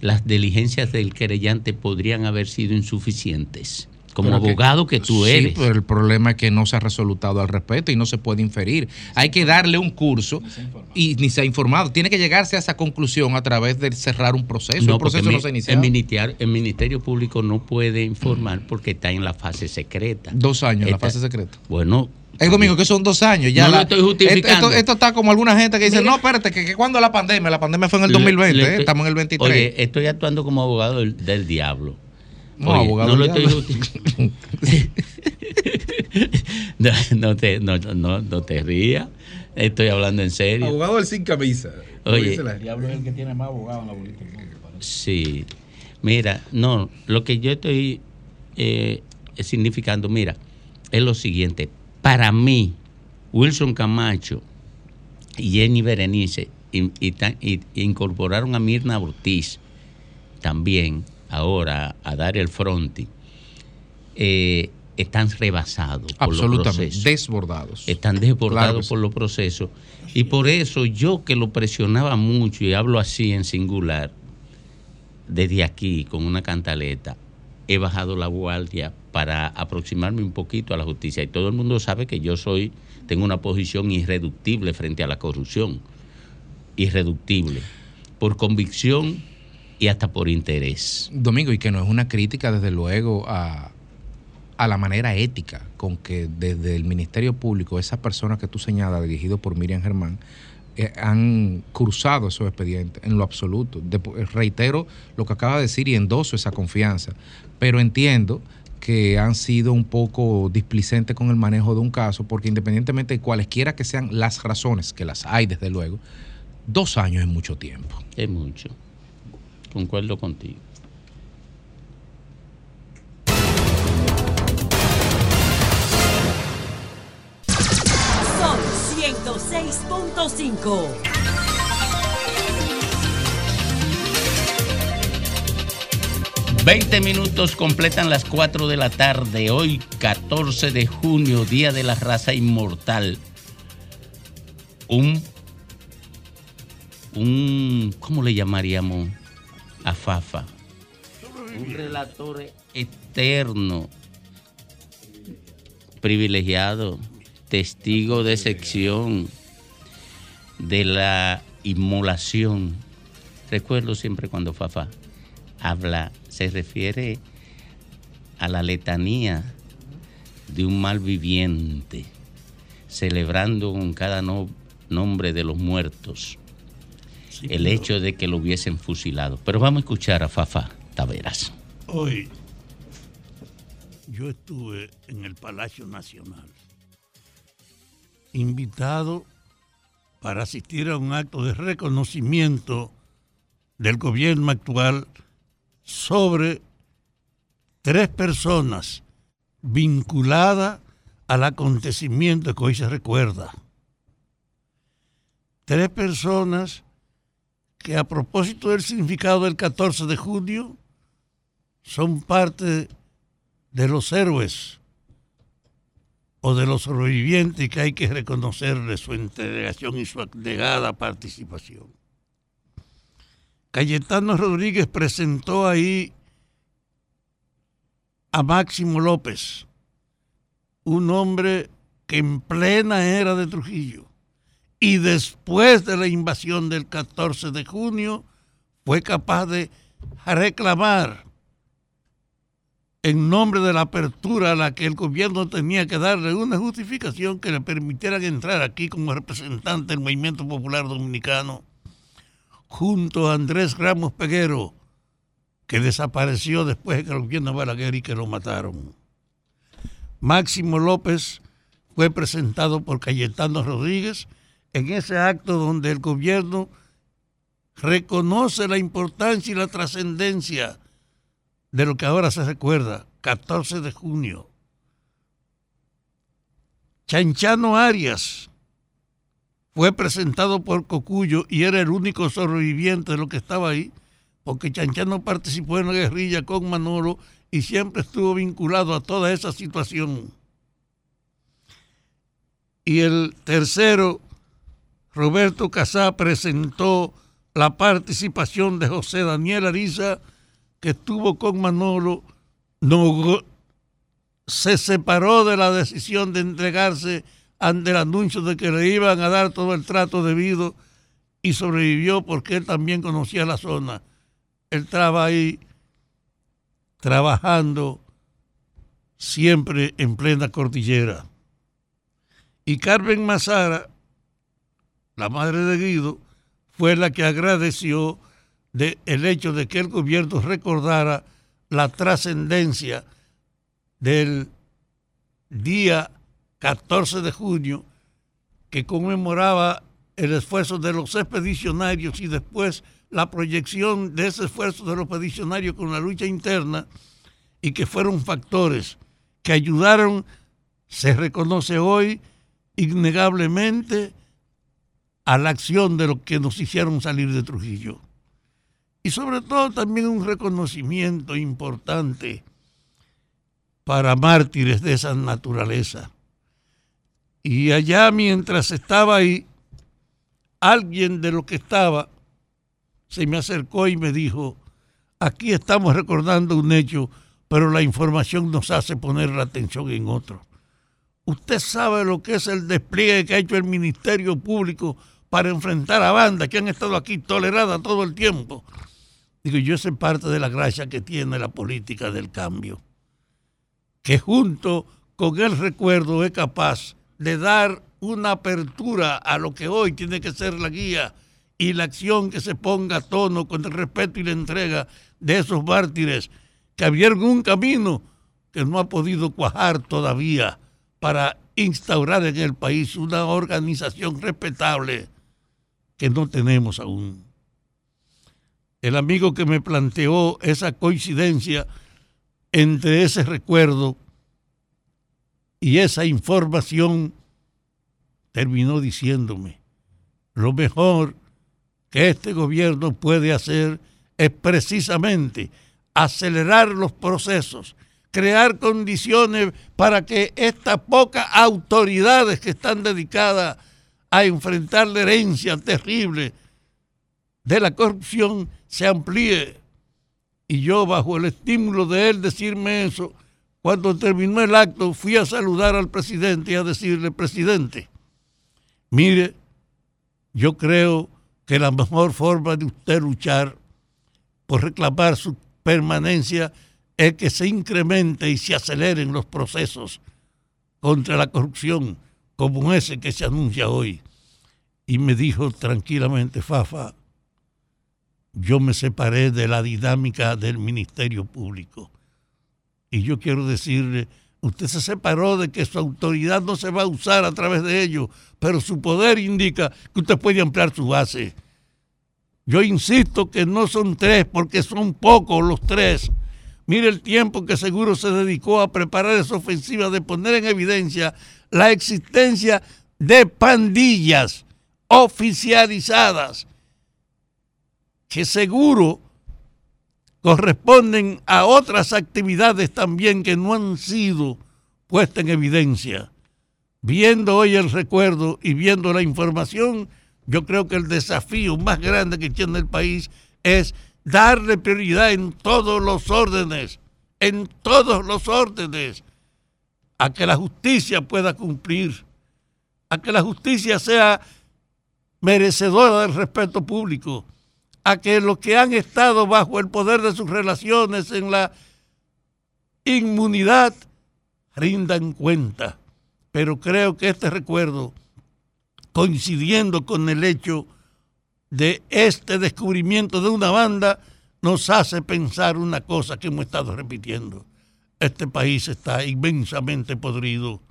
las diligencias del querellante podrían haber sido insuficientes. Como Pero que- abogado que tú Sí, eres. pero el problema es que no se ha resolutado al respecto y no se puede inferir. Hay que darle un curso y ni se ha informado. Tiene que llegarse a esa conclusión a través de cerrar un proceso. No, el proceso porque no mi- se ha el, ministerio, el Ministerio Público no puede informar porque está en la fase secreta. Dos años, la Está- fase secreta. Bueno. Es domingo que son dos años. Ya No lo la- estoy justificando. Esto, esto está como alguna gente que dice, no, espérate, que, que cuando la pandemia, la pandemia fue en el Le- 2020, le ¿eh? estoy- estamos en el 23. Oye, estoy actuando como abogado del, del diablo. No, Oye, abogado no lo estoy justi- no, no te, no, no, no te rías. Estoy hablando en serio. Abogado del sin camisa. Oye, El diablo es el que tiene más abogados en la bolita. del mundo, parece. Sí. Mira, no, lo que yo estoy eh, significando, mira, es lo siguiente. Para mí, Wilson Camacho y Jenny Berenice y, y tan- y- incorporaron a Mirna Ortiz también ahora a dar el fronti. eh, están rebasados por los procesos. desbordados. Están desbordados Claro que sí. por los procesos. Y por eso yo que lo presionaba mucho, y hablo así en singular, desde aquí con una cantaleta, he bajado la guardia para aproximarme un poquito a la justicia. Y todo el mundo sabe que yo soy, tengo una posición irreductible frente a la corrupción. Irreductible. Por convicción y hasta por interés. Domingo, y que no es una crítica, desde luego, a, a la manera ética con que desde el Ministerio Público, esas personas que tú señalas, dirigido por Miriam Germán, eh, han cruzado esos expedientes en lo absoluto. De- reitero lo que acaba de decir y endoso esa confianza, pero entiendo que han sido un poco displicentes con el manejo de un caso, porque independientemente de cualesquiera que sean las razones, que las hay desde luego, dos años es mucho tiempo. Es mucho. Concuerdo contigo. Son 106.5. 20 minutos completan las 4 de la tarde. Hoy, 14 de junio, Día de la Raza Inmortal. Un. Un. ¿Cómo le llamaríamos a Fafa? Un relator eterno, privilegiado, testigo de sección de la inmolación. Recuerdo siempre cuando Fafa habla, se refiere a la letanía de un mal viviente, celebrando con cada no- nombre de los muertos el hecho de que lo hubiesen fusilado. Pero vamos a escuchar a Fafa Taveras. Hoy yo estuve en el Palacio Nacional, invitado para asistir a un acto de reconocimiento del gobierno actual sobre tres personas vinculadas al acontecimiento que hoy se recuerda. Tres personas que a propósito del significado del 14 de junio son parte de los héroes o de los sobrevivientes que hay que reconocerles su entregación y su abnegada participación. Cayetano Rodríguez presentó ahí a Máximo López, un hombre que en plena era de Trujillo y después de la invasión del 14 de junio fue capaz de reclamar en nombre de la apertura a la que el gobierno tenía que darle una justificación que le permitieran entrar aquí como representante del movimiento popular dominicano junto a Andrés Ramos Peguero, que desapareció después de que el gobierno de Balaguer y que lo mataron. Máximo López fue presentado por Cayetano Rodríguez en ese acto donde el gobierno reconoce la importancia y la trascendencia de lo que ahora se recuerda, 14 de junio. Chanchano Arias fue presentado por Cocuyo y era el único sobreviviente de lo que estaba ahí, porque Chanchano participó en la guerrilla con Manolo y siempre estuvo vinculado a toda esa situación. Y el tercero, Roberto Casá, presentó la participación de José Daniel Ariza, que estuvo con Manolo, no, se separó de la decisión de entregarse ante el anuncio de que le iban a dar todo el trato debido y sobrevivió porque él también conocía la zona. Él estaba ahí trabajando siempre en plena cordillera. Y Carmen Mazara, la madre de Guido, fue la que agradeció de el hecho de que el gobierno recordara la trascendencia del día 14 de junio que conmemoraba el esfuerzo de los expedicionarios y después la proyección de ese esfuerzo de los expedicionarios con la lucha interna y que fueron factores que ayudaron, se reconoce hoy innegablemente, a la acción de lo que nos hicieron salir de Trujillo. Y sobre todo también un reconocimiento importante para mártires de esa naturaleza. Y allá mientras estaba ahí, alguien de lo que estaba se me acercó y me dijo, aquí estamos recordando un hecho, pero la información nos hace poner la atención en otro. Usted sabe lo que es el despliegue que ha hecho el Ministerio Público para enfrentar a bandas que han estado aquí toleradas todo el tiempo. Digo, yo sé parte de la gracia que tiene la política del cambio, que junto con el recuerdo es capaz de dar una apertura a lo que hoy tiene que ser la guía y la acción que se ponga a tono con el respeto y la entrega de esos mártires que abrieron un camino que no ha podido cuajar todavía para instaurar en el país una organización respetable que no tenemos aún. El amigo que me planteó esa coincidencia entre ese recuerdo y esa información terminó diciéndome, lo mejor que este gobierno puede hacer es precisamente acelerar los procesos, crear condiciones para que estas pocas autoridades que están dedicadas a enfrentar la herencia terrible de la corrupción se amplíe. Y yo, bajo el estímulo de él decirme eso, cuando terminó el acto, fui a saludar al presidente y a decirle, presidente, mire, yo creo que la mejor forma de usted luchar por reclamar su permanencia es que se incremente y se aceleren los procesos contra la corrupción como ese que se anuncia hoy. Y me dijo tranquilamente, Fafa, yo me separé de la dinámica del Ministerio Público. Y yo quiero decirle, usted se separó de que su autoridad no se va a usar a través de ello, pero su poder indica que usted puede ampliar su base. Yo insisto que no son tres, porque son pocos los tres. Mire el tiempo que seguro se dedicó a preparar esa ofensiva de poner en evidencia la existencia de pandillas oficializadas que seguro corresponden a otras actividades también que no han sido puestas en evidencia. Viendo hoy el recuerdo y viendo la información, yo creo que el desafío más grande que tiene el país es darle prioridad en todos los órdenes, en todos los órdenes, a que la justicia pueda cumplir, a que la justicia sea merecedora del respeto público, a que los que han estado bajo el poder de sus relaciones en la inmunidad rindan cuenta. Pero creo que este recuerdo, coincidiendo con el hecho de este descubrimiento de una banda, nos hace pensar una cosa que hemos estado repitiendo. Este país está inmensamente podrido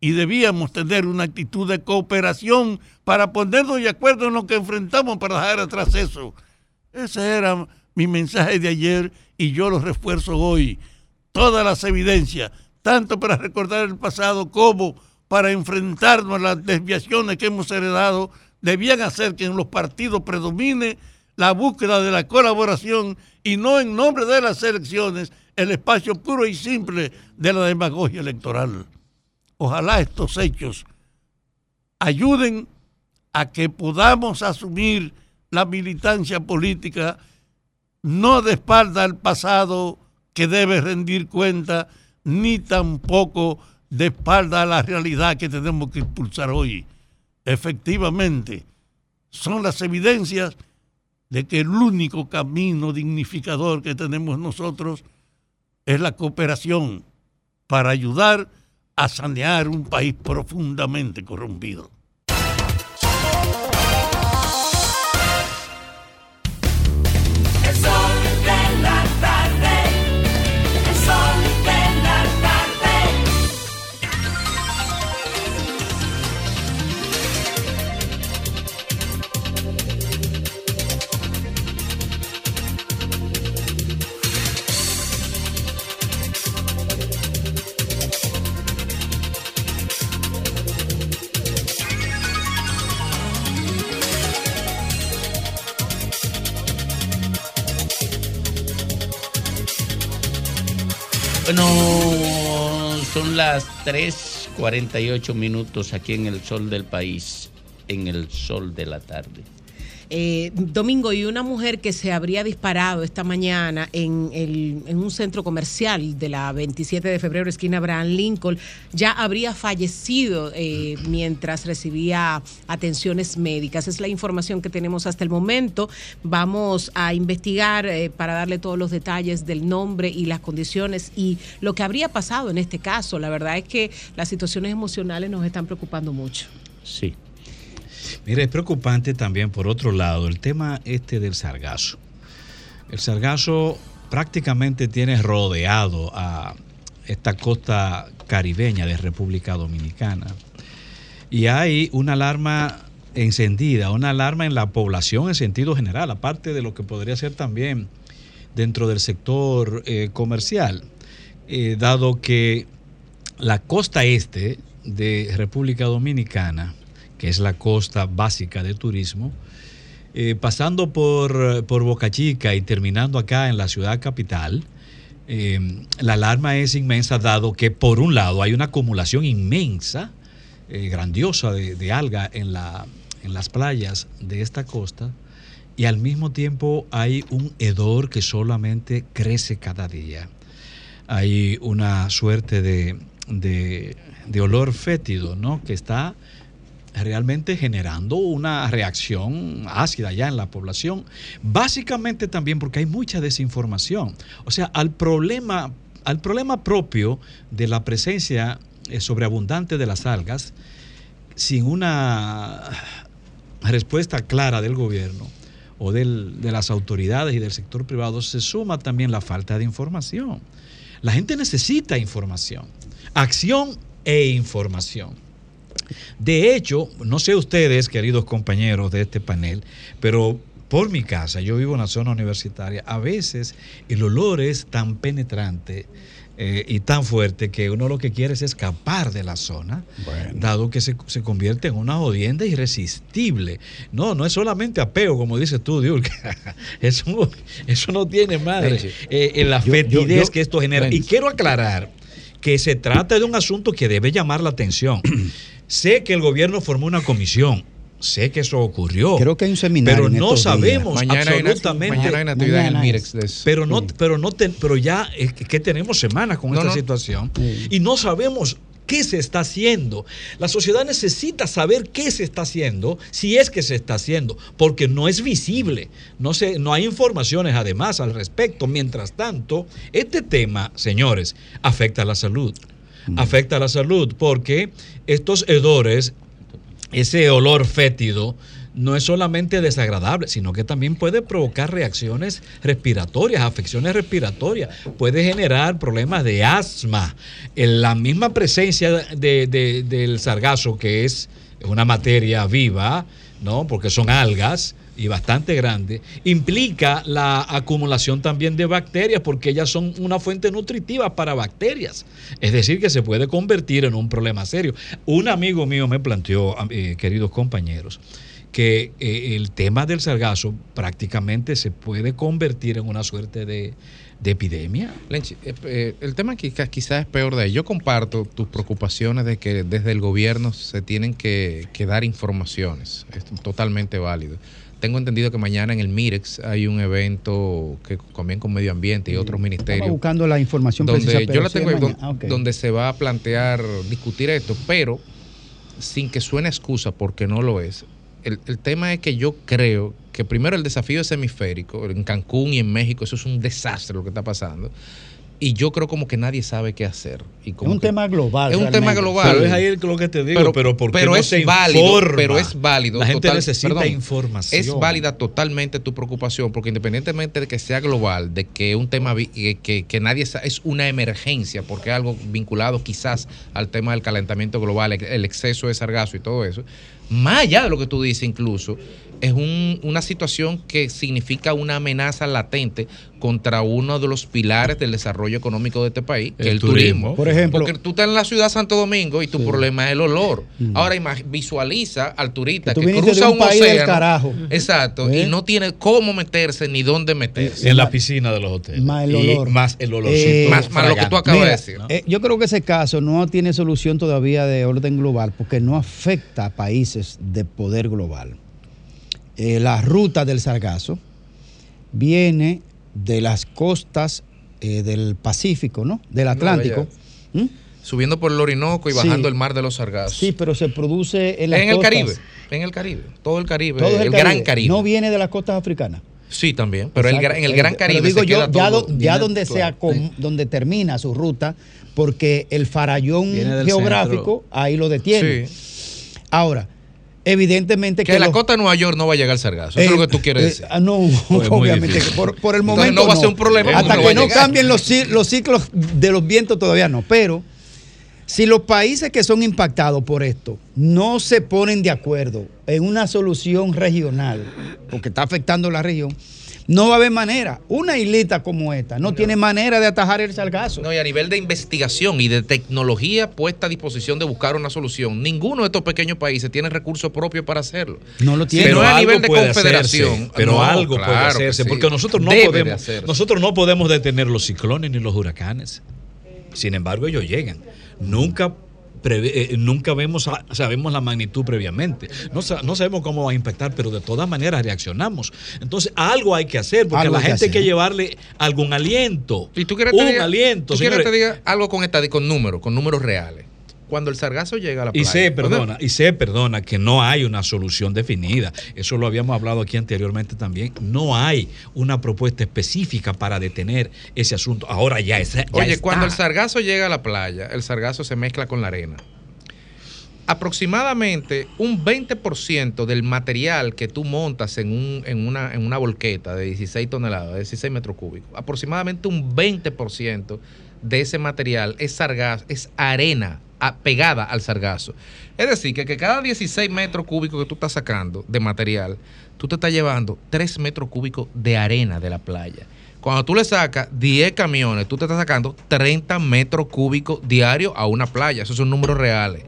y debíamos tener una actitud de cooperación para ponernos de acuerdo en lo que enfrentamos para dejar atrás eso. Ese era mi mensaje de ayer y yo lo refuerzo hoy. Todas las evidencias, tanto para recordar el pasado como para enfrentarnos a las desviaciones que hemos heredado debían hacer que en los partidos predomine la búsqueda de la colaboración y no en nombre de las elecciones el espacio puro y simple de la demagogia electoral. Ojalá estos hechos ayuden a que podamos asumir la militancia política no de espalda al pasado que debe rendir cuenta, ni tampoco de espalda a la realidad que tenemos que impulsar hoy. Efectivamente, son las evidencias de que el único camino dignificador que tenemos nosotros es la cooperación para ayudar a sanear un país profundamente corrompido. Bueno, son las 3:48 minutos aquí en el sol del país, en el sol de la tarde. Eh, Domingo, y una mujer que se habría disparado esta mañana en, el- en un centro comercial de la 27 de febrero, esquina Abraham Lincoln, ya habría fallecido eh, mientras recibía atenciones médicas. Es la información que tenemos hasta el momento. Vamos a investigar eh, para darle todos los detalles del nombre y las condiciones y lo que habría pasado en este caso. La verdad es que las situaciones emocionales nos están preocupando mucho. Sí. Mira, es preocupante también, por otro lado, el tema este del sargazo. El sargazo prácticamente tiene rodeado a esta costa caribeña de República Dominicana. Y hay una alarma encendida, una alarma en la población en sentido general, aparte de lo que podría ser también dentro del sector eh, comercial, eh, dado que la costa este de República Dominicana, que es la costa básica de turismo, eh, pasando por, por Boca Chica y terminando acá en la ciudad capital, eh, la alarma es inmensa dado que por un lado hay una acumulación inmensa, eh, grandiosa de, de alga en, la, en las playas de esta costa y al mismo tiempo hay un hedor que solamente crece cada día. Hay una suerte de, de- de olor fétido, ¿no? Que está realmente generando una reacción ácida ya en la población. Básicamente también porque hay mucha desinformación. O sea, al problema, al problema propio de la presencia eh, sobreabundante de las algas, sin una respuesta clara del gobierno o del- de las autoridades y del sector privado, se suma también la falta de información. La gente necesita información, acción e información. De hecho, no sé ustedes, queridos compañeros de este panel, pero por mi casa, yo vivo en la zona universitaria, a veces el olor es tan penetrante eh, y tan fuerte que uno lo que quiere es escapar de la zona, dado que se, se convierte en una jodienda irresistible. No, no es solamente apego, como dices tú, Diul, eso, eso no tiene madre. Sí. Eh, en la Yo- fetidez yo- que esto genera. Y quiero aclarar que se trata de un asunto que debe llamar la atención. Sé que el gobierno formó una comisión. Sé que eso ocurrió. Creo que hay un seminario Pero en no sabemos Mañana hay una- absolutamente. mañana hay una actividad en el Mirex de eso. Pero no, pero no te- pero ya es que, tenemos semanas con No, esta no. situación y no sabemos qué se está haciendo. La sociedad necesita saber qué se está haciendo, si es que se está haciendo, porque no es visible. No, se, no hay informaciones además al respecto. Mientras tanto, este tema, señores, afecta a la salud. Afecta a la salud porque estos hedores ese olor fétido no es solamente desagradable, sino que también puede provocar reacciones respiratorias, afecciones respiratorias, puede generar problemas de asma. En la misma presencia de- de- del sargazo, que es una materia viva, ¿no? Porque son algas y bastante grandes, implica la acumulación también de bacterias porque ellas son una fuente nutritiva para bacterias. Es decir, que se puede convertir en un problema serio. Un amigo mío me planteó, eh, queridos compañeros, que eh, el tema del sargazo prácticamente se puede convertir en una suerte de, de epidemia. Lenchi, eh, el tema quizás, quizás es peor de ahí. Yo comparto tus preocupaciones de que desde el gobierno se tienen que, que dar informaciones. Es totalmente válido. Tengo entendido que mañana en el MIREX hay un evento que también con medio ambiente y otros Estaba ministerios. buscando la información precisa, donde pero yo la tengo es ahí, mañana. don- Ah, donde se va a plantear discutir esto, pero sin que suene excusa porque no lo es. El, el tema es que yo creo que primero el desafío es hemisférico, en Cancún y en México eso es un desastre lo que está pasando. Y yo creo como que nadie sabe qué hacer. Y Es un que- tema global. Es un realmente. tema global. Pero es ahí lo que te digo, pero, ¿por qué pero no es se válido, informa? pero es válido. La gente total- necesita perdón, información. Es válida totalmente tu preocupación, porque independientemente de que sea global, de que un tema vi- que, que- que nadie es una emergencia, porque es algo vinculado quizás al tema del calentamiento global, el- el exceso de sargazo y todo eso, más allá de lo que tú dices incluso, es un- una situación que significa una amenaza latente contra uno de los pilares del desarrollo económico de este país, que El es el turismo. turismo. Por ejemplo- Porque tú estás en la ciudad de Santo Domingo y tu problema es el olor. Mm. Ahora visualiza al turista Que cruza un un, país del carajo. Exacto. ¿Eh? Y no tiene cómo meterse ni dónde meterse. En la piscina de los hoteles. Más el Y olor. más el olorcito. Eh, Más- más lo que tú acabas de decir. eh, yo creo que ese caso no tiene solución todavía de orden global porque no afecta a países de poder global. Eh, la ruta del sargazo viene de las costas eh, del Pacífico, ¿no? Del Atlántico. ¿Mm? Subiendo por el Orinoco y Sí. bajando el mar de los Sargazos. Sí, pero se produce en las en el. Caribe. En el Caribe. Todo el Caribe. Todo el, Gran Caribe. No viene de las costas africanas. Sí, también. Pero el en el Gran Caribe. digo se yo, queda ya, todo- do- ya viene- donde, sea donde termina su ruta, porque el farallón geográfico ahí lo detiene. Ahora, evidentemente Que que, la los- costa de Nueva York no va a llegar Sargazo. Eso eh, es lo que tú quieres eh, decir. ah, no, Pues obviamente. que Por, por el Entonces momento. no va a ser un problema Hasta no que no cambien los, los ciclos de los vientos, todavía no. Pero si los países que son impactados por esto no se ponen de acuerdo en una solución regional, porque está afectando la región, no va a haber manera. Una islita como esta no, tiene manera de atajar el sargazo. No, y a nivel de investigación y de tecnología puesta a disposición de buscar una solución, ninguno de estos pequeños países tiene recursos propios para hacerlo. No lo tiene. Pero a algo nivel de puede confederación. hacerse, pero No, algo puede claro hacerse, sí. porque nosotros no Debe podemos, hacerse. nosotros no podemos detener los ciclones ni los huracanes. Sin embargo, ellos llegan. Nunca preve- eh, nunca vemos a- sabemos la magnitud previamente. No, sa- no sabemos cómo va a impactar, pero de todas maneras reaccionamos. Entonces, algo hay que hacer, porque Algo a la gente hay que llevarle algún aliento. ¿Y tú quieres un te diga, aliento, tú quieres te diga algo con, esta, con números, con números reales? Cuando el sargazo llega a la Y playa. se perdona, y se perdona que no hay una solución definida. Eso lo habíamos hablado aquí anteriormente también. No hay una propuesta específica para detener ese asunto. Ahora ya, es, ya Oye, está. cuando el sargazo llega a la playa, el sargazo se mezcla con la arena. Aproximadamente un 20% del material que tú montas en, un- en una, en una volqueta de 16 toneladas, de 16 metros cúbicos, aproximadamente un 20% de ese material es sargazo, es arena pegada al sargazo. Es decir, que, que cada 16 metros cúbicos que tú estás sacando de material, tú te estás llevando 3 metros cúbicos de arena de la playa. Cuando tú le sacas 10 camiones, tú te estás sacando 30 metros cúbicos diarios a una playa. Esos son números reales.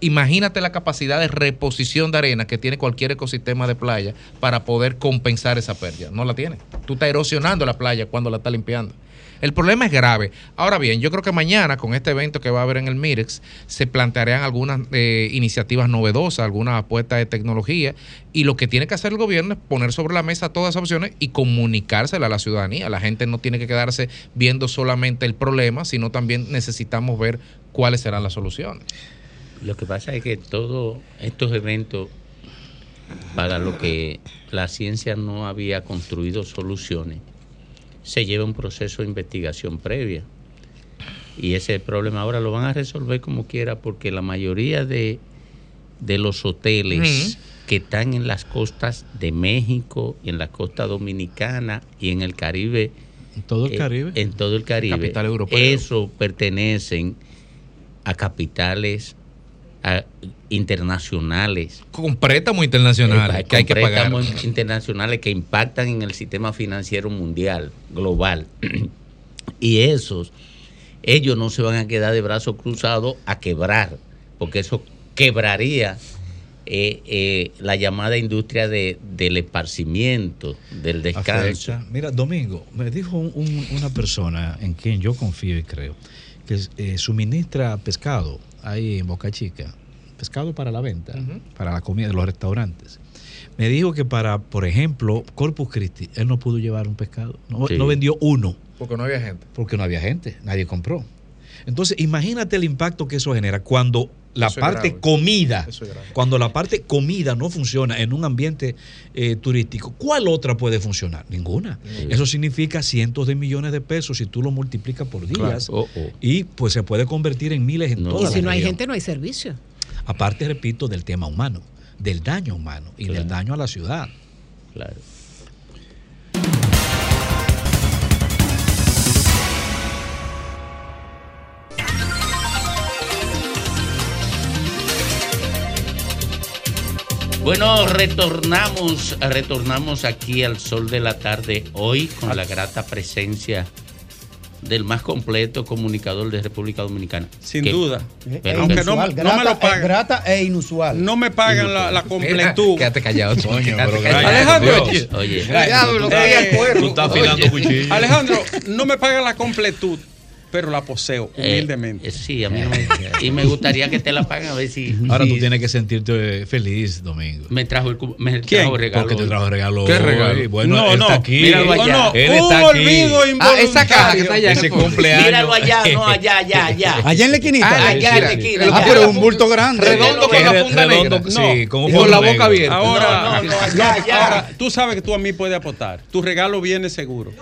Imagínate la capacidad de reposición de arena que tiene cualquier ecosistema de playa para poder compensar esa pérdida. No la tiene. Tú estás erosionando la playa cuando la estás limpiando. El problema es grave. Ahora bien, yo creo que mañana con este evento que va a haber en el Mirex se plantearán algunas eh, iniciativas novedosas, algunas apuestas de tecnología y lo que tiene que hacer el gobierno es poner sobre la mesa todas esas opciones y comunicársela a la ciudadanía. La gente no tiene que quedarse viendo solamente el problema, sino también necesitamos ver cuáles serán las soluciones. Lo que pasa es que todos estos eventos, para lo que la ciencia no había construido soluciones, se lleva un proceso de investigación previa. Y ese problema ahora lo van a resolver como quiera, porque la mayoría de de los hoteles que están en las costas de México, en la costa dominicana y en el Caribe. En todo el eh, Caribe. En todo el Caribe. Capital europeo. Eso pertenecen a capitales a- internacionales. Con préstamos internacionales Eh, que hay que pagar. préstamos internacionales que impactan en el sistema financiero mundial, global. y esos, ellos no se van a quedar de brazos cruzados a quebrar, porque eso quebraría eh, eh, la llamada industria de, del esparcimiento, del descanso. Afecta. Mira, Domingo, me dijo un- un- una persona en quien yo confío y creo, que eh, suministra pescado ahí en Boca Chica, pescado para la venta, para la comida de los restaurantes. Me dijo que para, por ejemplo, Corpus Christi, él no pudo llevar un pescado, no, Sí. no vendió uno, Porque no había gente. porque no había gente, nadie compró. Entonces, imagínate el impacto que eso genera cuando la Eso parte comida, Eso es grave. cuando la parte comida no funciona en un ambiente eh, turístico, ¿cuál otra puede funcionar? Ninguna. Eso significa cientos de millones de pesos si tú lo multiplicas por días Claro. Oh, oh. y pues se puede convertir en miles en Y toda si la no hay región. gente, no hay servicio. Aparte, repito, del tema humano, del daño humano y del daño a la ciudad. Claro. Bueno, retornamos, retornamos aquí al sol de la tarde hoy con la grata presencia del más completo comunicador de República Dominicana. Sin Que- duda. pero Aunque que- no, me- no me grata, lo pagan. grata e inusual. No me pagan la, la completud. Quédate callado. callado. Alejandro, Oye, Eh. Alejandro, no me pagan la completud, pero la poseo Eh, humildemente. eh, sí, a mí no me, y me gustaría que te la paguen a ver si, Ahora si tú tienes que sentirte feliz, Domingo. me trajo el me ¿Quién? trajo regalo. Porque te trajo regalo. ¿Qué regalo? Bueno, No, él no, está aquí. míralo allá. No, Él un está aquí. olvido Ah, esa caja que está allá. Ese cumpleaños. Míralo allá, no allá, allá, allá. Allá en la esquinita. Ah, allá en la esquina. Ah, pero es un bulto grande. Redondo con la redondo, negra. sí, con la boca abierta. Ahora, No, no, no, allá, allá. ahora, tú sabes que tú a mí puedes aportar. Tu regalo viene seguro.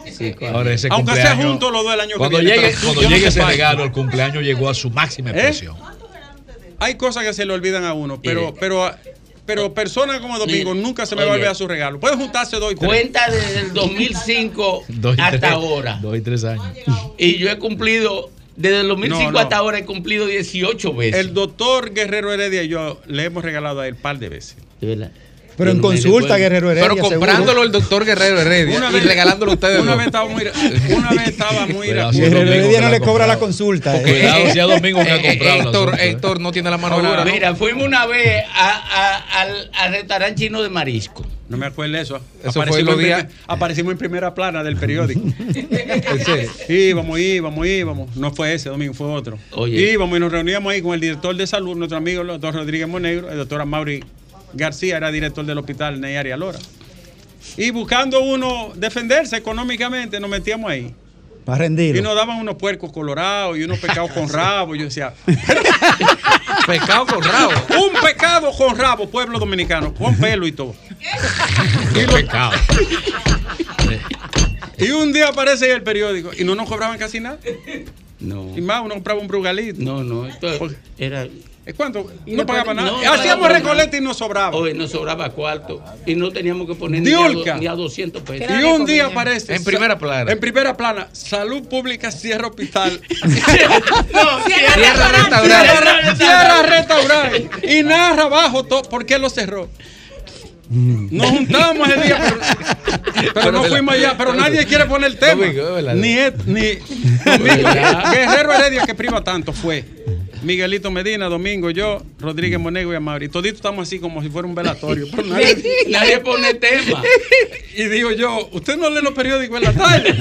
Ahora ese Aunque sea juntos los dos el año Cuando que viene. Cuando yo no llegue te ese pago. regalo, el cumpleaños llegó a su máxima ¿Eh? expresión. Hay cosas que se le olvidan a uno, pero, pero, pero personas como Domingo nunca se me va a olvidar su regalo. Pueden juntarse dos y tres. Cuenta desde el 2005 Dos y hasta tres- ahora. Dos y tres años. Y yo he cumplido, desde el 2005 No, no. hasta ahora he cumplido 18 veces. El doctor Guerrero Heredia y yo le hemos regalado a él un par de veces. De verdad. Pero en consulta. Guerrero Heredia. Pero seguro. comprándolo el doctor Guerrero Heredia Una y vez- regalándolo a ustedes. Una dos. vez estaba muy, una vez estaba muy Cuidado. Guerrero Heredia no le cobra la consulta. eh. Cuidado, si a Domingo que ha Eh, eh, comprado el Héctor, ¿eh? Héctor no tiene la mano dura. ¿no? Mira, fuimos una vez a- a- al, al restaurante chino de marisco. No me acuerdo de eso. Eso fue aparecimos, los en primer- aparecimos en primera plana del periódico. ¿En serio? íbamos, íbamos, íbamos. No fue ese domingo, fue otro. Oye. Íbamos y nos reuníamos ahí con el director de salud, nuestro amigo el doctor Rodríguez Monegro, el doctor Mauri García, era director del hospital Neyari Alora. Y buscando uno defenderse económicamente, nos metíamos ahí. Para rendirlo. Y nos daban unos puercos colorados y unos pecados con rabo. Yo decía, Pecado con rabo. un pecado con rabo, pueblo dominicano, con pelo y todo. Qué pecado. Y un día aparece el periódico y no nos cobraban casi nada. No. Y más, uno compraba un brugalito. No, no, esto era. ¿Es cuánto? No no pagaba pag- nada. no Hacíamos recoleta y nos sobraba. Hoy nos sobraba cuarto y no teníamos que poner ni a, ni a 200 pesos. Y un día aparece. En primera plana. En primera plana. Salud Pública cierra hospital. No, Cierra restaurante. cierra, cierra restaurante. Y narra abajo todo. ¿Por qué lo cerró? Nos juntamos ese día, pero, pero no fuimos allá. Pero nadie quiere poner el tema. Ni, ni Guerrero Heredia que priva tanto fue. Miguelito Medina, Domingo, yo, Rodríguez Monego y Amaury. Toditos estamos así como si fuera un velatorio. Pero nadie, Nadie pone tema. y digo yo, ¿usted no lee los periódicos en la tarde?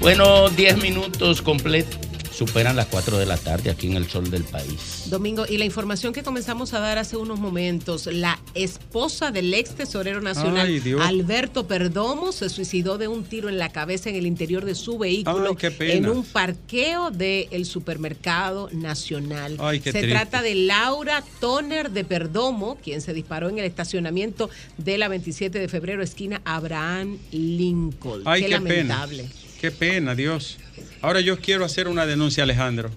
Bueno, 10 minutos completos. Superan las 4 de la tarde aquí en el sol del país. Domingo, y la información que comenzamos a dar hace unos momentos, la esposa del ex tesorero nacional, Ay. Alberto Perdomo, se suicidó de un tiro en la cabeza en el interior de su vehículo Ay, qué pena. en un parqueo del supermercado nacional. Ay, qué se triste. trata de Laura Toner de Perdomo, quien se disparó en el estacionamiento de la 27 de febrero, esquina Abraham Lincoln. Ay, qué, lamentable. pena. Qué pena, Dios. Ahora yo quiero hacer una denuncia, Alejandro.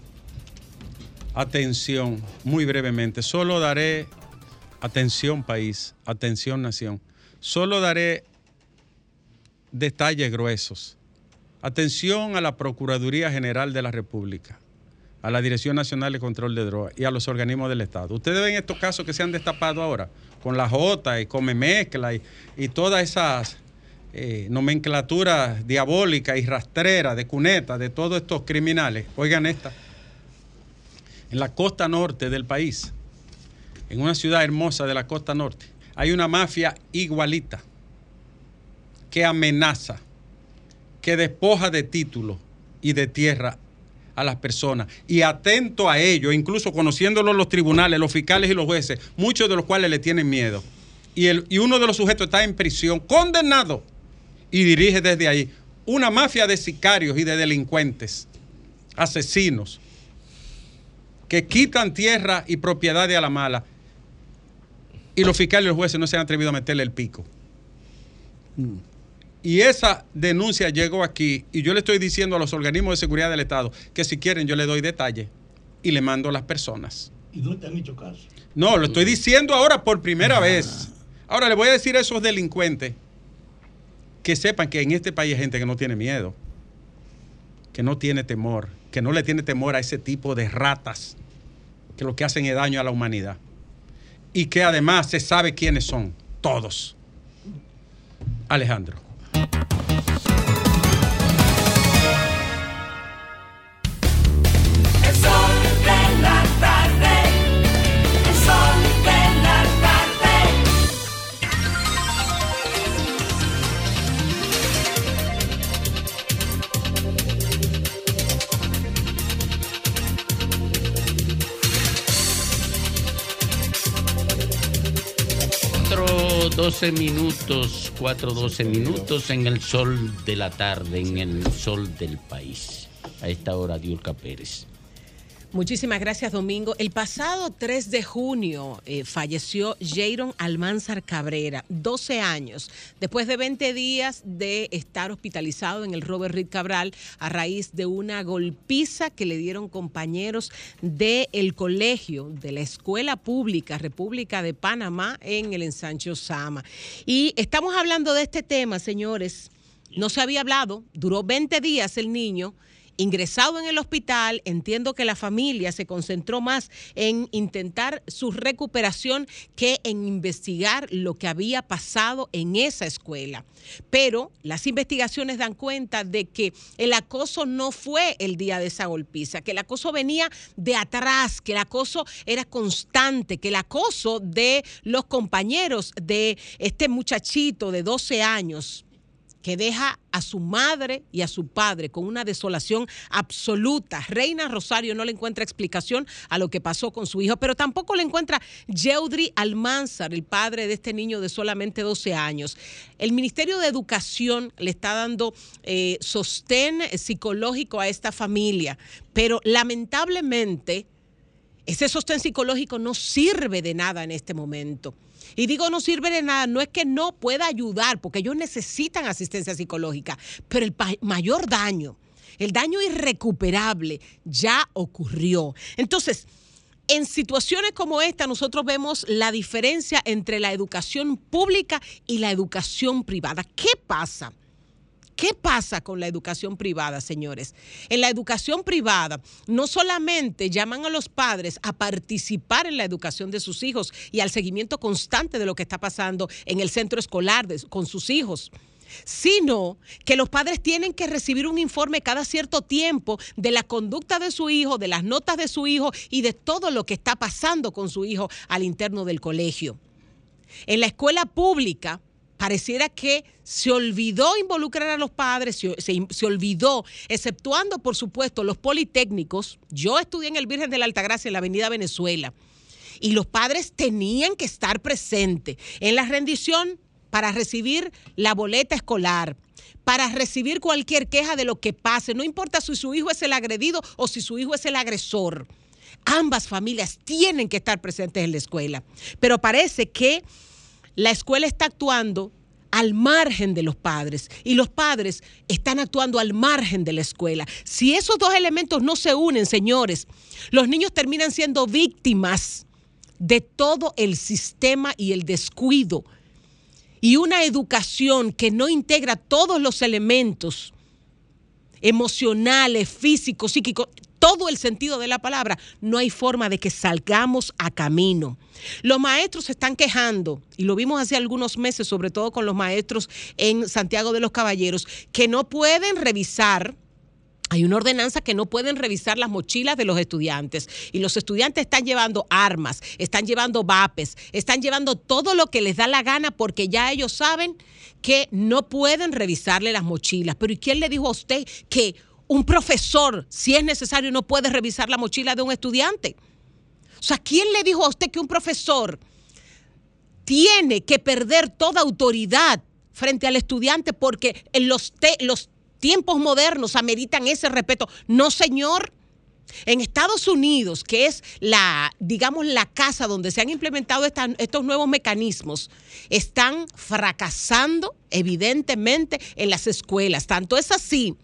Atención, muy brevemente. Solo daré, atención país, atención nación. Solo daré detalles gruesos. Atención a la Procuraduría General de la República, a la Dirección Nacional de Control de Drogas y a los organismos del Estado. Ustedes ven estos casos que se han destapado ahora, con la J y Come Mezcla y, y todas esas eh, nomenclaturas diabólicas y rastreras de cuneta de todos estos criminales. Oigan esta. En la costa norte del país, en una ciudad hermosa de la costa norte, hay una mafia igualita que amenaza, que despoja de títulos y de tierra a las personas. Y atento a ello, incluso conociéndolo los tribunales, los fiscales y los jueces, muchos de los cuales le tienen miedo. Y, el, y uno de los sujetos está en prisión, condenado, y dirige desde ahí una mafia de sicarios y de delincuentes, asesinos, que quitan tierra y propiedades a la mala. Y los fiscales y los jueces no se han atrevido a meterle el pico. Y esa denuncia llegó aquí y yo le estoy diciendo a los organismos de seguridad del Estado que si quieren yo le doy detalle y le mando a las personas. ¿Y no te han hecho caso? No, lo estoy diciendo ahora por primera vez. Ahora le voy a decir a esos delincuentes que sepan que en este país hay gente que no tiene miedo, que no tiene temor, que no le tiene temor a ese tipo de ratas que lo que hacen es daño a la humanidad. Y que además se sabe quiénes son, todos. Alejandro. 4.12 minutos, 4.12 minutos en el sol de la tarde, en el sol del país. A esta hora, Diurca Pérez. Muchísimas gracias, Domingo. El pasado 3 de junio eh, falleció Jairon Almanzar Cabrera, 12 años, después de 20 días de estar hospitalizado en el Robert Reed Cabral a raíz de una golpiza que le dieron compañeros del colegio de la Escuela Pública República de Panamá en el ensancho Sama. Y estamos hablando de este tema, señores. No se había hablado, duró 20 días el niño ingresado en el hospital, entiendo que la familia se concentró más en intentar su recuperación que en investigar lo que había pasado en esa escuela. Pero las investigaciones dan cuenta de que el acoso no fue el día de esa golpiza, que el acoso venía de atrás, que el acoso era constante, que el acoso de los compañeros de este muchachito de 12 años que deja a su madre y a su padre con una desolación absoluta. Reina Rosario no le encuentra explicación a lo que pasó con su hijo, pero tampoco le encuentra Yeudri Almanzar, el padre de este niño de solamente 12 años. El Ministerio de Educación le está dando eh, sostén psicológico a esta familia, pero lamentablemente ese sostén psicológico no sirve de nada en este momento. Y digo no sirve de nada, no es que no pueda ayudar, porque ellos necesitan asistencia psicológica, pero el mayor daño, el daño irrecuperable ya ocurrió. Entonces, en situaciones como esta, nosotros vemos la diferencia entre la educación pública y la educación privada. ¿Qué pasa? ¿Qué pasa con la educación privada, señores? En la educación privada no solamente llaman a los padres a participar en la educación de sus hijos y al seguimiento constante de lo que está pasando en el centro escolar de- con sus hijos, sino que los padres tienen que recibir un informe cada cierto tiempo de la conducta de su hijo, de las notas de su hijo y de todo lo que está pasando con su hijo al interno del colegio. En la escuela pública, pareciera que se olvidó involucrar a los padres, se, se- olvidó, exceptuando, por supuesto, los politécnicos. Yo estudié en el Virgen de la Altagracia en la Avenida Venezuela y los padres tenían que estar presentes en la rendición para recibir la boleta escolar, para recibir cualquier queja de lo que pase, no importa si su hijo es el agredido o si su hijo es el agresor. Ambas familias tienen que estar presentes en la escuela, pero parece que la escuela está actuando al margen de los padres y los padres están actuando al margen de la escuela. Si esos dos elementos no se unen, señores, los niños terminan siendo víctimas de todo el sistema y el descuido y una educación que no integra todos los elementos emocionales, físicos, psíquicos, todo el sentido de la palabra, no hay forma de que salgamos a camino. Los maestros se están quejando, y lo vimos hace algunos meses, sobre todo con los maestros en Santiago de los Caballeros, que no pueden revisar hay una ordenanza que no pueden revisar las mochilas de los estudiantes y los estudiantes están llevando armas, están llevando vapes, están llevando todo lo que les da la gana porque ya ellos saben que no pueden revisarle las mochilas. Pero ¿y quién le dijo a usted que un profesor, si es necesario, no puede revisar la mochila de un estudiante? O sea, ¿quién le dijo a usted que un profesor tiene que perder toda autoridad frente al estudiante porque en los, tiempos modernos ameritan ese respeto. No, señor. En Estados Unidos, que es la, digamos, la casa donde se han implementado estos nuevos mecanismos, están fracasando evidentemente en las escuelas. Tanto es así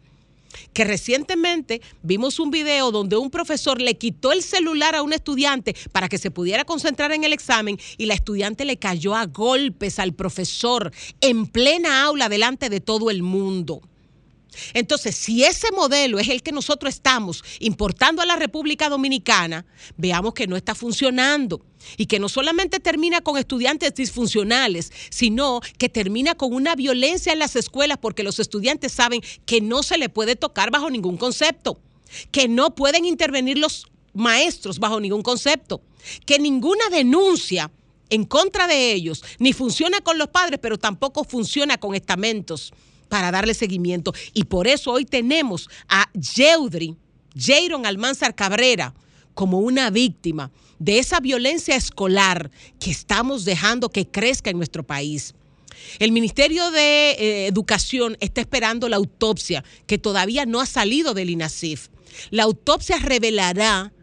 que recientemente vimos un video donde un profesor le quitó el celular a un estudiante para que se pudiera concentrar en el examen y la estudiante le cayó a golpes al profesor en plena aula delante de todo el mundo. Entonces, si ese modelo es el que nosotros estamos importando a la República Dominicana, veamos que no está funcionando. Y que no solamente termina con estudiantes disfuncionales, sino que termina con una violencia en las escuelas porque los estudiantes saben que no se le puede tocar bajo ningún concepto, que no pueden intervenir los maestros bajo ningún concepto, que ninguna denuncia en contra de ellos ni funciona con los padres, pero tampoco funciona con estamentos para darle seguimiento. Y por eso hoy tenemos a Yeudri, Jairon Almanzar Cabrera, como una víctima de esa violencia escolar que estamos dejando que crezca en nuestro país. El Ministerio de eh, Educación está esperando la autopsia que todavía no ha salido del INASIF. La autopsia revelará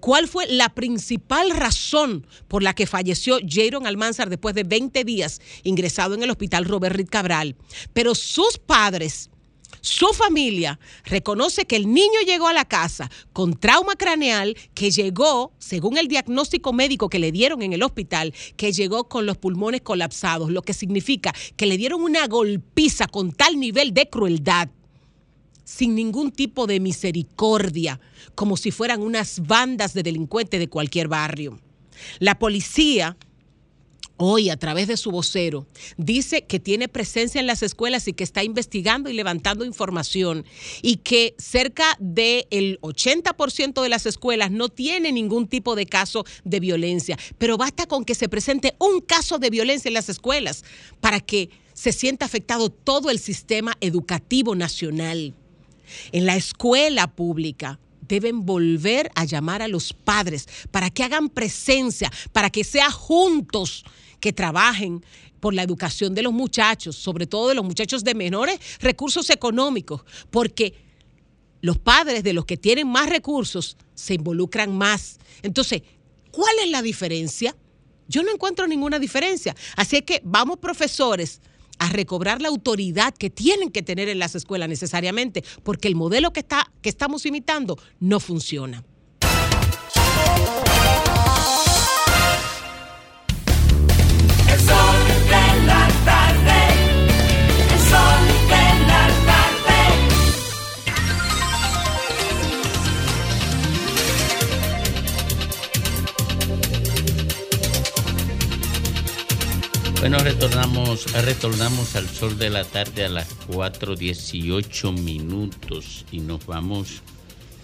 cuál fue la principal razón por la que falleció Jaron Almanzar después de 20 días ingresado en el hospital Robert Reed Cabral. Pero sus padres, su familia, reconoce que el niño llegó a la casa con trauma craneal, que llegó, según el diagnóstico médico que le dieron en el hospital, que llegó con los pulmones colapsados, lo que significa que le dieron una golpiza con tal nivel de crueldad sin ningún tipo de misericordia, como si fueran unas bandas de delincuentes de cualquier barrio. La policía, hoy a través de su vocero, dice que tiene presencia en las escuelas y que está investigando y levantando información y que cerca del 80% de las escuelas no tiene ningún tipo de caso de violencia. Pero basta con que se presente un caso de violencia en las escuelas para que se sienta afectado todo el sistema educativo nacional en la escuela pública deben volver a llamar a los padres para que hagan presencia, para que sea juntos que trabajen por la educación de los muchachos, sobre todo de los muchachos de menores recursos económicos, porque los padres de los que tienen más recursos se involucran más. Entonces, ¿cuál es la diferencia? Yo no encuentro ninguna diferencia. Así es que vamos profesores a recobrar la autoridad que tienen que tener en las escuelas necesariamente, porque el modelo que, está, que estamos imitando no funciona. Bueno, retornamos, retornamos al sol de la tarde a las 4.18 minutos y nos vamos,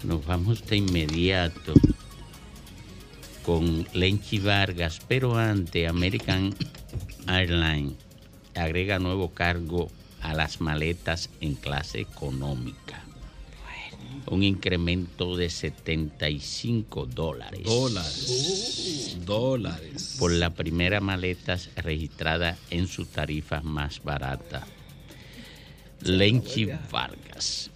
nos vamos de inmediato con Lenchi Vargas, pero ante American Airlines agrega nuevo cargo a las maletas en clase económica. Un incremento de 75 dólares. Dólares. Dólares. Por la primera maleta registrada en su tarifa más barata. Lenchi Vargas.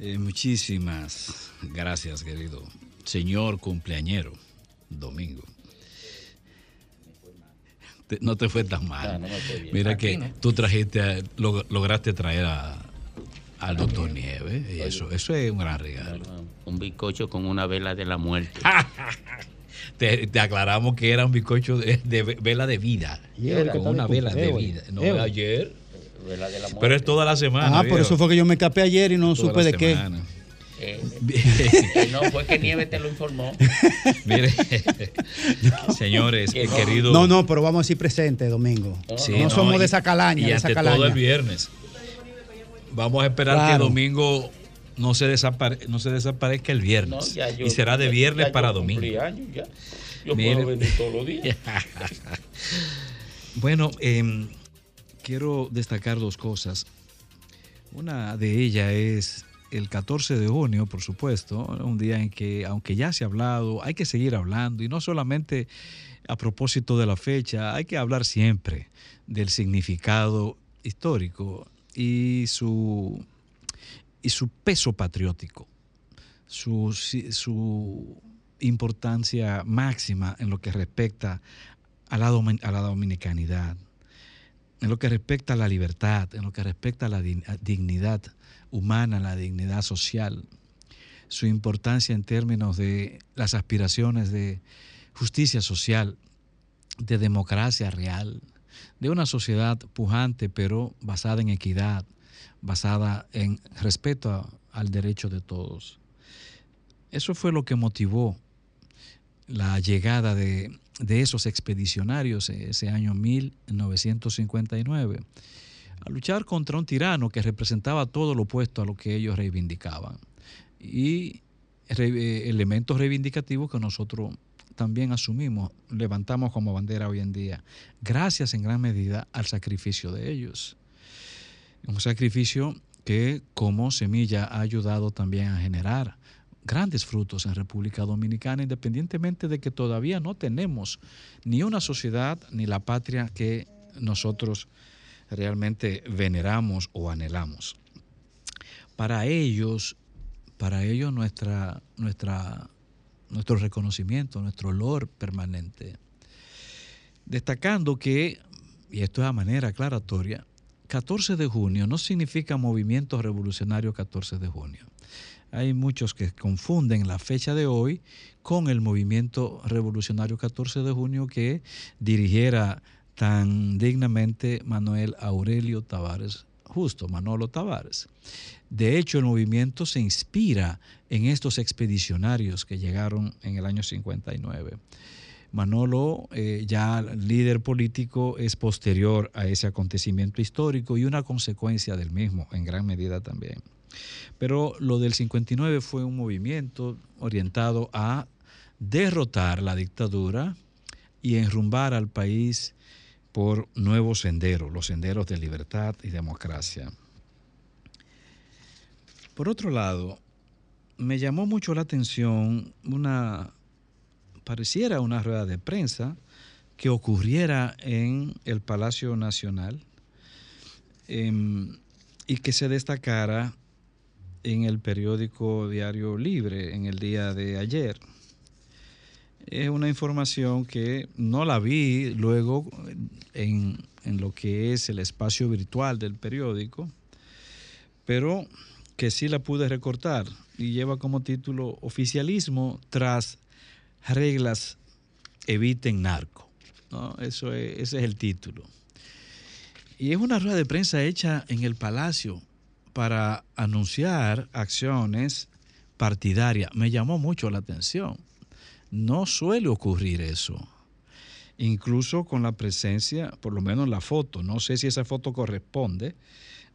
Eh, muchísimas gracias, querido señor cumpleañero, Domingo. Te- no te fue tan mal. No. Mira Aquí que no. tú trajiste, log- lograste traer a, al doctor Nieves. Y eso, eso es un gran regalo. Un bizcocho con una vela de la muerte. Te, te aclaramos que era un bizcocho de, de vela de vida. Con una vela de vida. No, ayer. Vela de la muerte. Pero es toda la semana. Ah, por eso fue que yo me escapé ayer y no Toda supe de qué. semana. Eh, eh, no, fue que Nieves te lo informó. Mire, señores, Que eh, no. querido. No, no, pero vamos a decir presente, Domingo. Sí, no, somos y- de esa calaña, Y de esa ante calaña. todo el viernes. Vamos a esperar que domingo no se, desapare- no se desaparezca el viernes. No, ya yo- y será de viernes ya para domingo. años ya. Yo Mire. puedo venir todos los días. Bueno, em, quiero destacar dos cosas. Una de ellas es el 14 de junio, por supuesto, un día en que, aunque ya se ha hablado, hay que seguir hablando y no solamente a propósito de la fecha, hay que hablar siempre del significado histórico y su, y su peso patriótico, su, su importancia máxima en lo que respecta a la, a la dominicanidad, en lo que respecta a la libertad, en lo que respecta a la dignidad humana, la dignidad social, su importancia en términos de las aspiraciones de justicia social, de democracia real, de una sociedad pujante pero basada en equidad, basada en respeto al derecho de todos. Eso fue lo que motivó la llegada de, de esos expedicionarios eh, ese año 1959 a luchar contra un tirano que representaba todo lo opuesto a lo que ellos reivindicaban. Y eh, elementos reivindicativos que nosotros también asumimos, levantamos como bandera hoy en día, gracias en gran medida al sacrificio de ellos. Un sacrificio que como semilla ha ayudado también a generar grandes frutos en República Dominicana, independientemente de que todavía no tenemos ni una sociedad ni la patria que nosotros realmente veneramos o anhelamos. Para ellos, para ellos nuestra, nuestra, nuestro reconocimiento, nuestro olor permanente. Destacando que, y esto es a manera aclaratoria, 14 de junio no significa movimiento revolucionario 14 de junio. Hay muchos que confunden la fecha de hoy con el movimiento revolucionario 14 de junio que dirigiera tan dignamente Manuel Aurelio Tavares, justo Manolo Tavares. De hecho, el movimiento se inspira en estos expedicionarios que llegaron en el año 59. Manolo, eh, ya líder político, es posterior a ese acontecimiento histórico y una consecuencia del mismo, en gran medida también. Pero lo del 59 fue un movimiento orientado a derrotar la dictadura y enrumbar al país por nuevos senderos, los senderos de libertad y democracia. Por otro lado, me llamó mucho la atención una, pareciera una rueda de prensa que ocurriera en el Palacio Nacional em, y que se destacara en el periódico Diario Libre en el día de ayer. Es una información que no la vi luego en, en lo que es el espacio virtual del periódico, pero que sí la pude recortar y lleva como título Oficialismo tras reglas eviten narco. ¿no? Eso es- ese es el título. Y es una rueda de prensa hecha en el Palacio para anunciar acciones partidarias. Me llamó mucho la atención. No suele ocurrir eso. Incluso con la presencia, por lo menos la foto, no sé si esa foto corresponde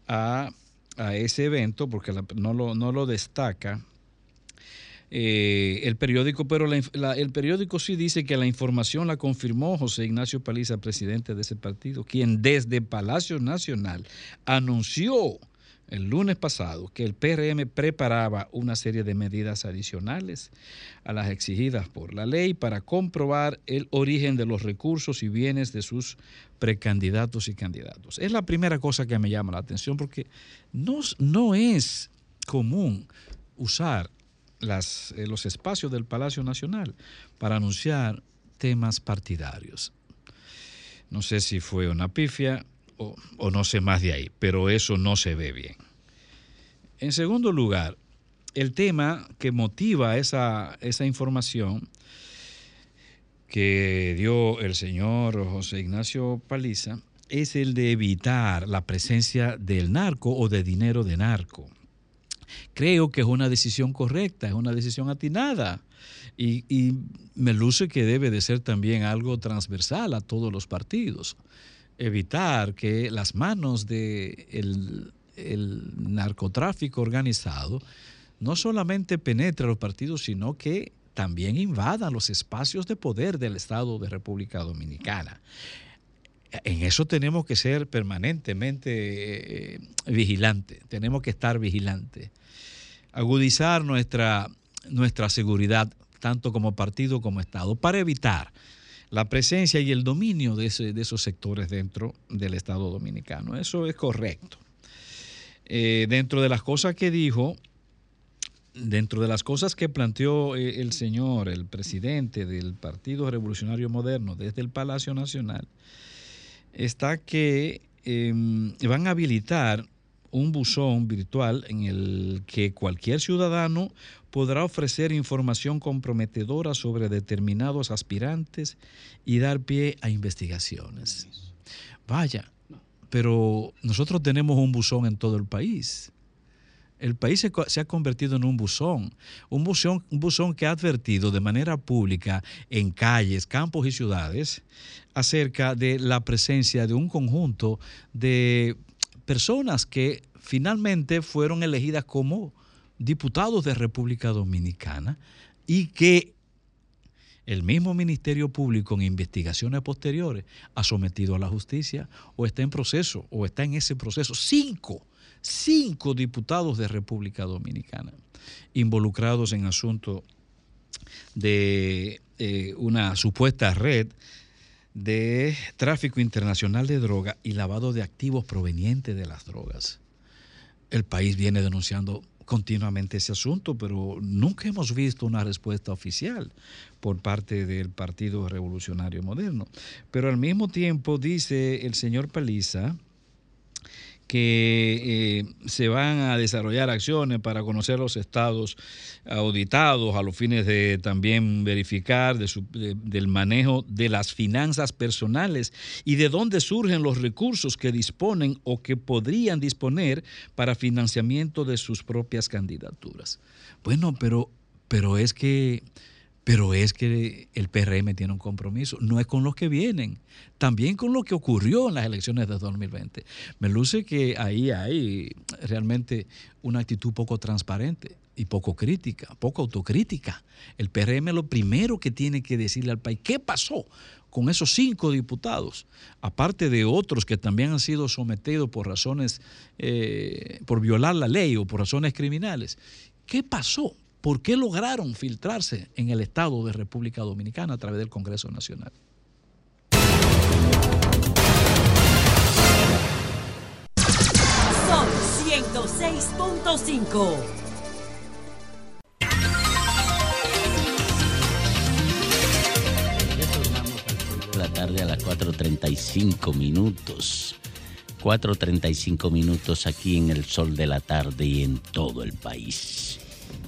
a, a ese evento, porque no, lo, no lo destaca, eh, el periódico, pero el periódico sí dice que la información la confirmó José Ignacio Paliza, presidente de ese partido, quien desde Palacio Nacional anunció el lunes pasado que el PRM preparaba una serie de medidas adicionales a las exigidas por la ley para comprobar el origen de los recursos y bienes de sus precandidatos y candidatos. Es la primera cosa que me llama la atención porque no, no es común usar las, eh, los espacios del Palacio Nacional para anunciar temas partidarios. No sé si fue una pifia o, o no sé más de ahí, pero eso no se ve bien. En segundo lugar, el tema que motiva esa, esa información que dio el señor José Ignacio Paliza es el de evitar la presencia del narco o de dinero de narco. Creo que es una decisión correcta, es una decisión atinada. Y, y me luce que debe de ser también algo transversal a todos los partidos. Evitar que las manos del de el narcotráfico organizado no solamente penetre a los partidos, sino que también invadan los espacios de poder del Estado de República Dominicana. En eso tenemos que ser permanentemente eh, vigilantes, tenemos que estar vigilantes, agudizar nuestra, nuestra seguridad, tanto como partido como Estado, para evitar la presencia y el dominio de, ese, de esos sectores dentro del Estado dominicano. Eso es correcto. Eh, dentro de las cosas que dijo, dentro de las cosas que planteó eh, el señor, el presidente del Partido Revolucionario Moderno desde el Palacio Nacional, está que eh, van a habilitar un buzón virtual en el que cualquier ciudadano podrá ofrecer información comprometedora sobre determinados aspirantes y dar pie a investigaciones. Vaya, pero nosotros tenemos un buzón en todo el país. El país se, ha convertido en un buzón, un buzón, un buzón que ha advertido de manera pública en calles, campos y ciudades acerca de la presencia de un conjunto de personas que finalmente fueron elegidas como diputados de República Dominicana y que el mismo Ministerio Público en investigaciones posteriores ha sometido a la justicia o está en proceso o está en ese proceso. Cinco, cinco diputados de República Dominicana involucrados en asuntos de eh, una supuesta red de tráfico internacional de droga y lavado de activos provenientes de las drogas. El país viene denunciando continuamente ese asunto, pero nunca hemos visto una respuesta oficial por parte del Partido Revolucionario Moderno. Pero al mismo tiempo dice el señor Paliza que eh, se van a desarrollar acciones para conocer los estados auditados a los fines de también verificar del manejo de las finanzas personales y de dónde surgen los recursos que disponen o que podrían disponer para financiamiento de sus propias candidaturas. Bueno, pero, pero es que pero es que el PRM tiene un compromiso, no es con los que vienen, también con lo que ocurrió en las elecciones de 2020. Me luce que ahí hay realmente una actitud poco transparente y poco crítica, poco autocrítica. El PRM lo primero que tiene que decirle al país, ¿qué pasó con esos cinco diputados? Aparte de otros que también han sido sometidos por razones, eh, por violar la ley o por razones criminales. ¿Qué pasó? ¿Por qué lograron filtrarse en el Estado de República Dominicana a través del Congreso Nacional? Son 106.5. La tarde a las 4.35 minutos. 4.35 minutos aquí en el sol de la tarde y en todo el país.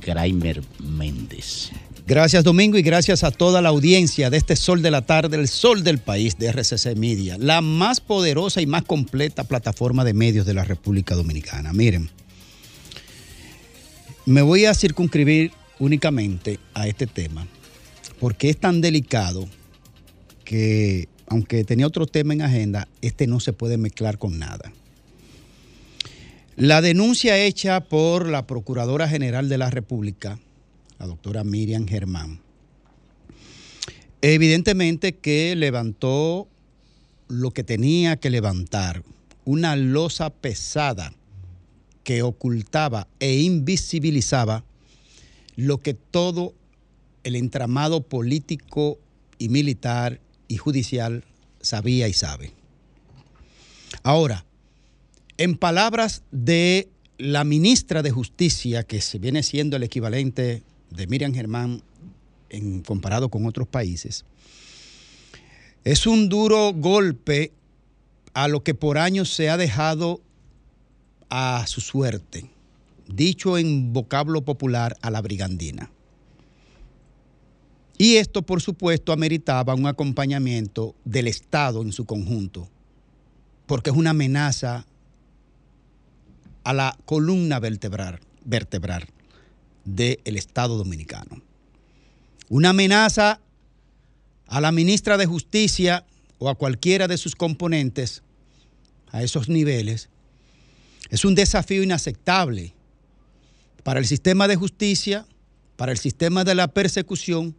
Graimer Méndez. Gracias Domingo y gracias a toda la audiencia de este Sol de la Tarde, el Sol del País de RCC Media, la más poderosa y más completa plataforma de medios de la República Dominicana. Miren, me voy a circunscribir únicamente a este tema, porque es tan delicado que, aunque tenía otro tema en agenda, este no se puede mezclar con nada. La denuncia hecha por la Procuradora General de la República la doctora Miriam Germán, evidentemente que levantó lo que tenía que levantar, una losa pesada que ocultaba e invisibilizaba lo que todo el entramado político y militar y judicial sabía y sabe. Ahora, en palabras de la ministra de Justicia, que se viene siendo el equivalente de Miriam Germán en, comparado con otros países, es un duro golpe a lo que por años se ha dejado a su suerte, dicho en vocablo popular a la brigandina. Y esto, por supuesto, ameritaba un acompañamiento del Estado en su conjunto, porque es una amenaza a la columna vertebral, vertebral del Estado dominicano. Una amenaza a la ministra de Justicia o a cualquiera de sus componentes a esos niveles es un desafío inaceptable para el sistema de justicia, para el sistema de la persecución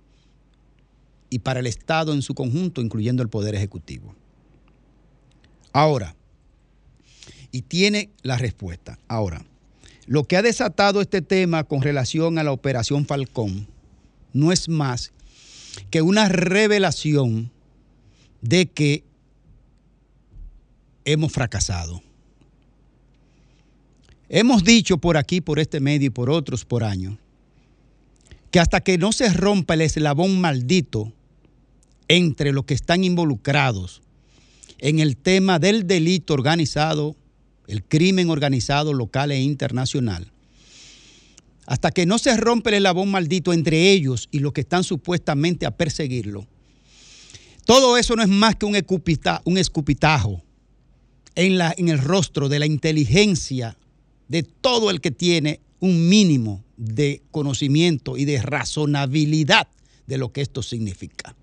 y para el Estado en su conjunto, incluyendo el Poder Ejecutivo. Ahora, y tiene la respuesta. Ahora, lo que ha desatado este tema con relación a la operación Falcón no es más que una revelación de que hemos fracasado. Hemos dicho por aquí, por este medio y por otros por años, que hasta que no se rompa el eslabón maldito entre los que están involucrados en el tema del delito organizado, el crimen organizado local e internacional, hasta que no se rompe el eslabón maldito entre ellos y los que están supuestamente a perseguirlo, todo eso no es más que un, un escupitajo en, la, en el rostro de la inteligencia de todo el que tiene un mínimo de conocimiento y de razonabilidad de lo que esto significa.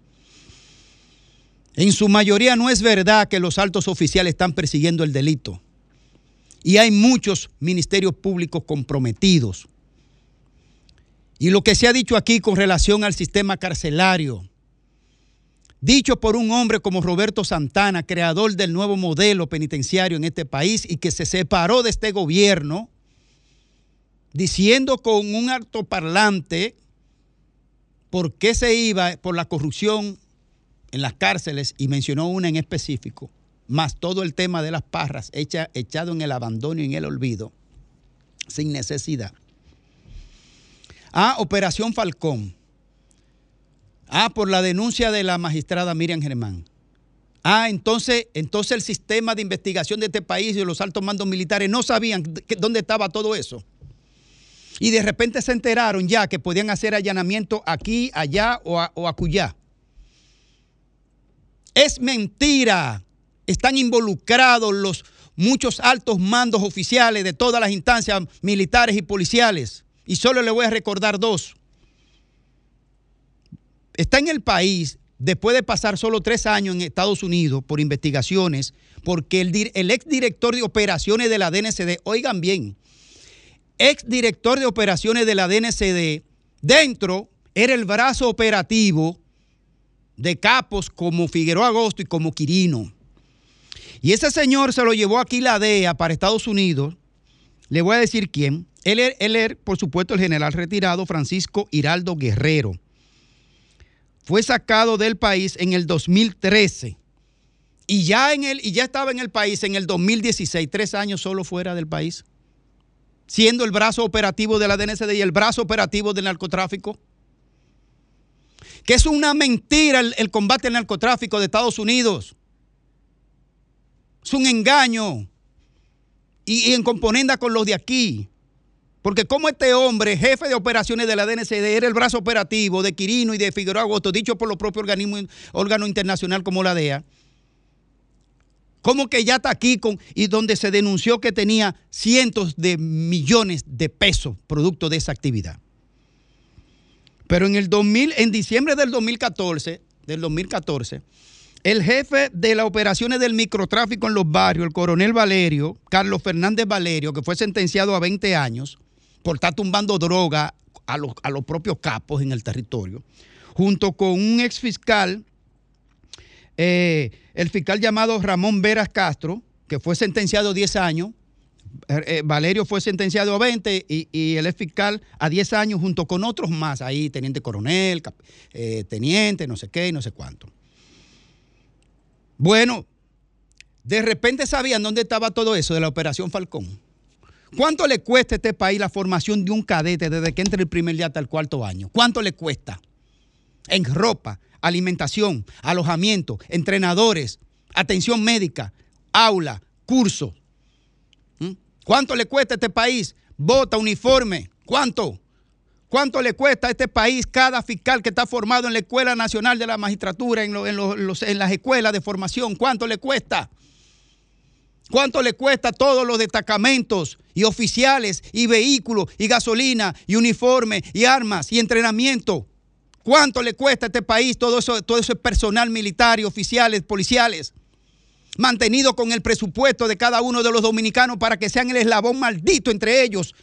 En su mayoría no es verdad que los altos oficiales están persiguiendo el delito. Y hay muchos ministerios públicos comprometidos. Y lo que se ha dicho aquí con relación al sistema carcelario, dicho por un hombre como Roberto Santana, creador del nuevo modelo penitenciario en este país y que se separó de este gobierno, diciendo con un altoparlante por qué se iba por la corrupción en las cárceles y mencionó una en específico, más todo el tema de las parras hecha- echado en el abandono y en el olvido, sin necesidad. Ah, Operación Falcón. Ah, por la denuncia de la magistrada Miriam Germán. Ah, entonces, entonces el sistema de investigación de este país y los altos mandos militares no sabían dónde estaba todo eso. Y de repente se enteraron ya que podían hacer allanamiento aquí, allá o, o acullá. Es mentira. Están involucrados los muchos altos mandos oficiales de todas las instancias militares y policiales. Y solo le voy a recordar dos. Está en el país después de pasar solo tres años en Estados Unidos por investigaciones, porque el, el exdirector de operaciones de la DNCD, oigan bien, exdirector de operaciones de la DNCD, dentro era el brazo operativo de capos como Figueroa Agosto y como Quirino. Y ese señor se lo llevó aquí la DEA para Estados Unidos. Le voy a decir quién. Él es, por supuesto, el general retirado Francisco Hiraldo Guerrero. Fue sacado del país en el 2013. Y ya, en el, y ya estaba en el país en el 2016, tres años solo fuera del país, siendo el brazo operativo de la DNCD y el brazo operativo del narcotráfico que es una mentira el, el combate al narcotráfico de Estados Unidos. Es un engaño. Y, y en componenda con los de aquí. Porque como este hombre, jefe de operaciones de la DNCD, era el brazo operativo de Quirino y de Figueroa Agosto, dicho por los propios organismos, órgano internacional como la DEA, como que ya está aquí con, y donde se denunció que tenía cientos de millones de pesos producto de esa actividad. Pero en el 2000, en diciembre del 2014, del 2014, el jefe de las operaciones del microtráfico en los barrios, el coronel Valerio, Carlos Fernández Valerio, que fue sentenciado a 20 años por estar tumbando droga a los, a los propios capos en el territorio, junto con un ex fiscal, eh, el fiscal llamado Ramón Veras Castro, que fue sentenciado a 10 años, eh, eh, Valerio fue sentenciado a 20 y, el ex fiscal a 10 años junto con otros más, ahí teniente coronel, teniente, no sé qué no sé cuánto. Bueno, de repente sabían dónde estaba todo eso de la Operación Falcón. ¿Cuánto le cuesta a este país la formación de un cadete desde que entra el primer día hasta el cuarto año? ¿Cuánto le cuesta? En ropa, alimentación, alojamiento, entrenadores, atención médica, aula, curso. ¿Mm? ¿Cuánto le cuesta a este país? Bota, uniforme. ¿Cuánto? ¿Cuánto le cuesta a este país cada fiscal que está formado en la Escuela Nacional de la Magistratura, en, las escuelas de formación? ¿Cuánto le cuesta? ¿Cuánto le cuesta a todos los destacamentos y oficiales y vehículos y gasolina y uniforme y armas y entrenamiento? ¿Cuánto le cuesta a este país todo eso, todo ese personal militar y oficiales, policiales? Mantenido con el presupuesto de cada uno de los dominicanos para que sean el eslabón maldito entre ellos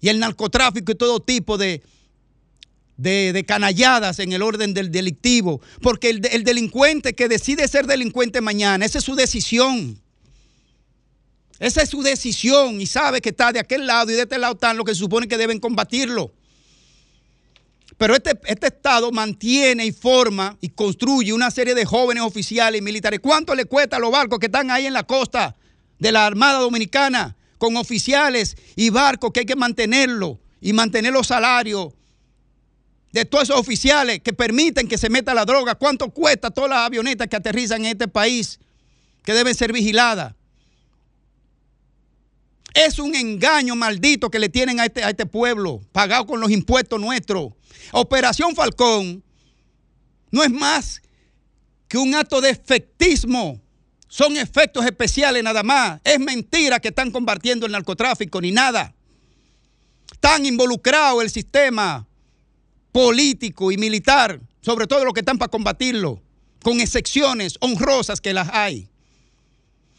y el narcotráfico y todo tipo de, de, canalladas en el orden del delictivo. Porque el, el delincuente que decide ser delincuente mañana, esa es su decisión. Esa es su decisión y sabe que está de aquel lado y de este lado están los que se supone que deben combatirlo. Pero este, este Estado mantiene y forma y construye una serie de jóvenes oficiales y militares. ¿Cuánto le cuesta a los barcos que están ahí en la costa de la Armada Dominicana con oficiales y barcos que hay que mantenerlo y mantener los salarios de todos esos oficiales que permiten que se meta la droga? ¿Cuánto cuesta todas las avionetas que aterrizan en este país que deben ser vigiladas? Es un engaño maldito que le tienen a este, este pueblo, pagado con los impuestos nuestros. Operación Falcón no es más que un acto de efectismo. Son efectos especiales nada más. Es mentira que están combatiendo el narcotráfico ni nada. Están involucrados el sistema político y militar, sobre todo los que están para combatirlo, con excepciones honrosas que las hay.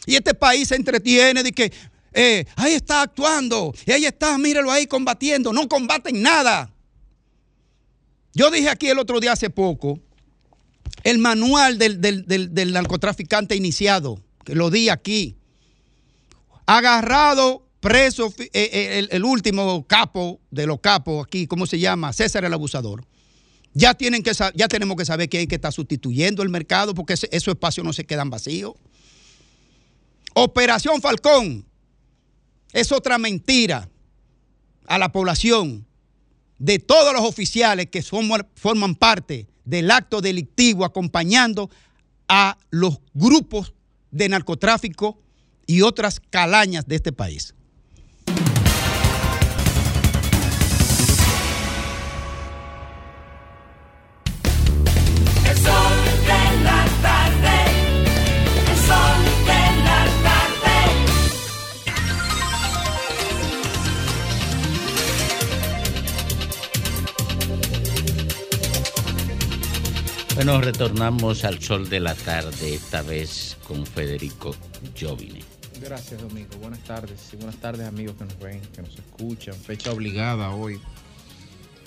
Y este país se entretiene de que eh, ahí está actuando, y ahí está, míralo ahí combatiendo. No combaten nada. Yo dije aquí el otro día hace poco, el manual del, del- del- narcotraficante iniciado, que lo di aquí. Agarrado, preso, eh, eh, el, el último capo de los capos aquí, ¿cómo se llama? César el abusador. Ya, tienen que, ya tenemos que saber hay que estar sustituyendo el mercado porque ese- esos espacios no se quedan vacíos. Operación Falcón es otra mentira a la población de todos los oficiales que forman parte del acto delictivo acompañando a los grupos de narcotráfico y otras calañas de este país. Bueno, retornamos al sol de la tarde, esta vez con Federico Jovine. Gracias, Domingo. Buenas tardes. Y buenas tardes, amigos que nos ven, que nos escuchan. Fecha obligada hoy,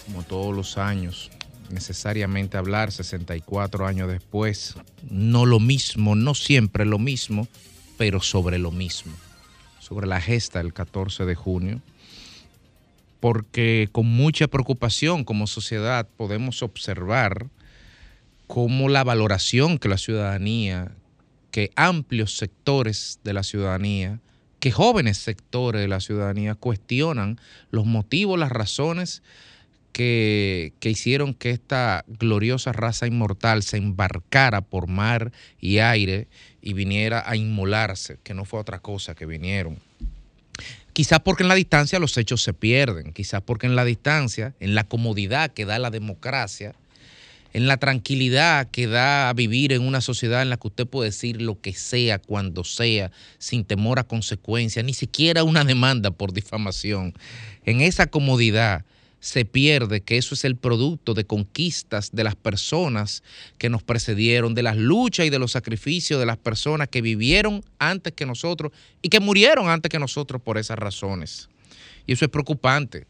como todos los años. Necesariamente hablar 64 años después. No lo mismo, no siempre lo mismo, pero sobre lo mismo. Sobre la gesta del 14 de junio. Porque con mucha preocupación como sociedad podemos observar cómo la valoración que la ciudadanía, que amplios sectores de la ciudadanía, que jóvenes sectores de la ciudadanía cuestionan los motivos, las razones que, que hicieron que esta gloriosa raza inmortal se embarcara por mar y aire y viniera a inmolarse, que no fue otra cosa que vinieron. Quizás porque en la distancia los hechos se pierden, quizás porque en la distancia, en la comodidad que da la democracia, en la tranquilidad que da vivir en una sociedad en la que usted puede decir lo que sea, cuando sea, sin temor a consecuencias, ni siquiera una demanda por difamación. En esa comodidad se pierde que eso es el producto de conquistas de las personas que nos precedieron, de las luchas y de los sacrificios de las personas que vivieron antes que nosotros y que murieron antes que nosotros por esas razones. Y eso es preocupante,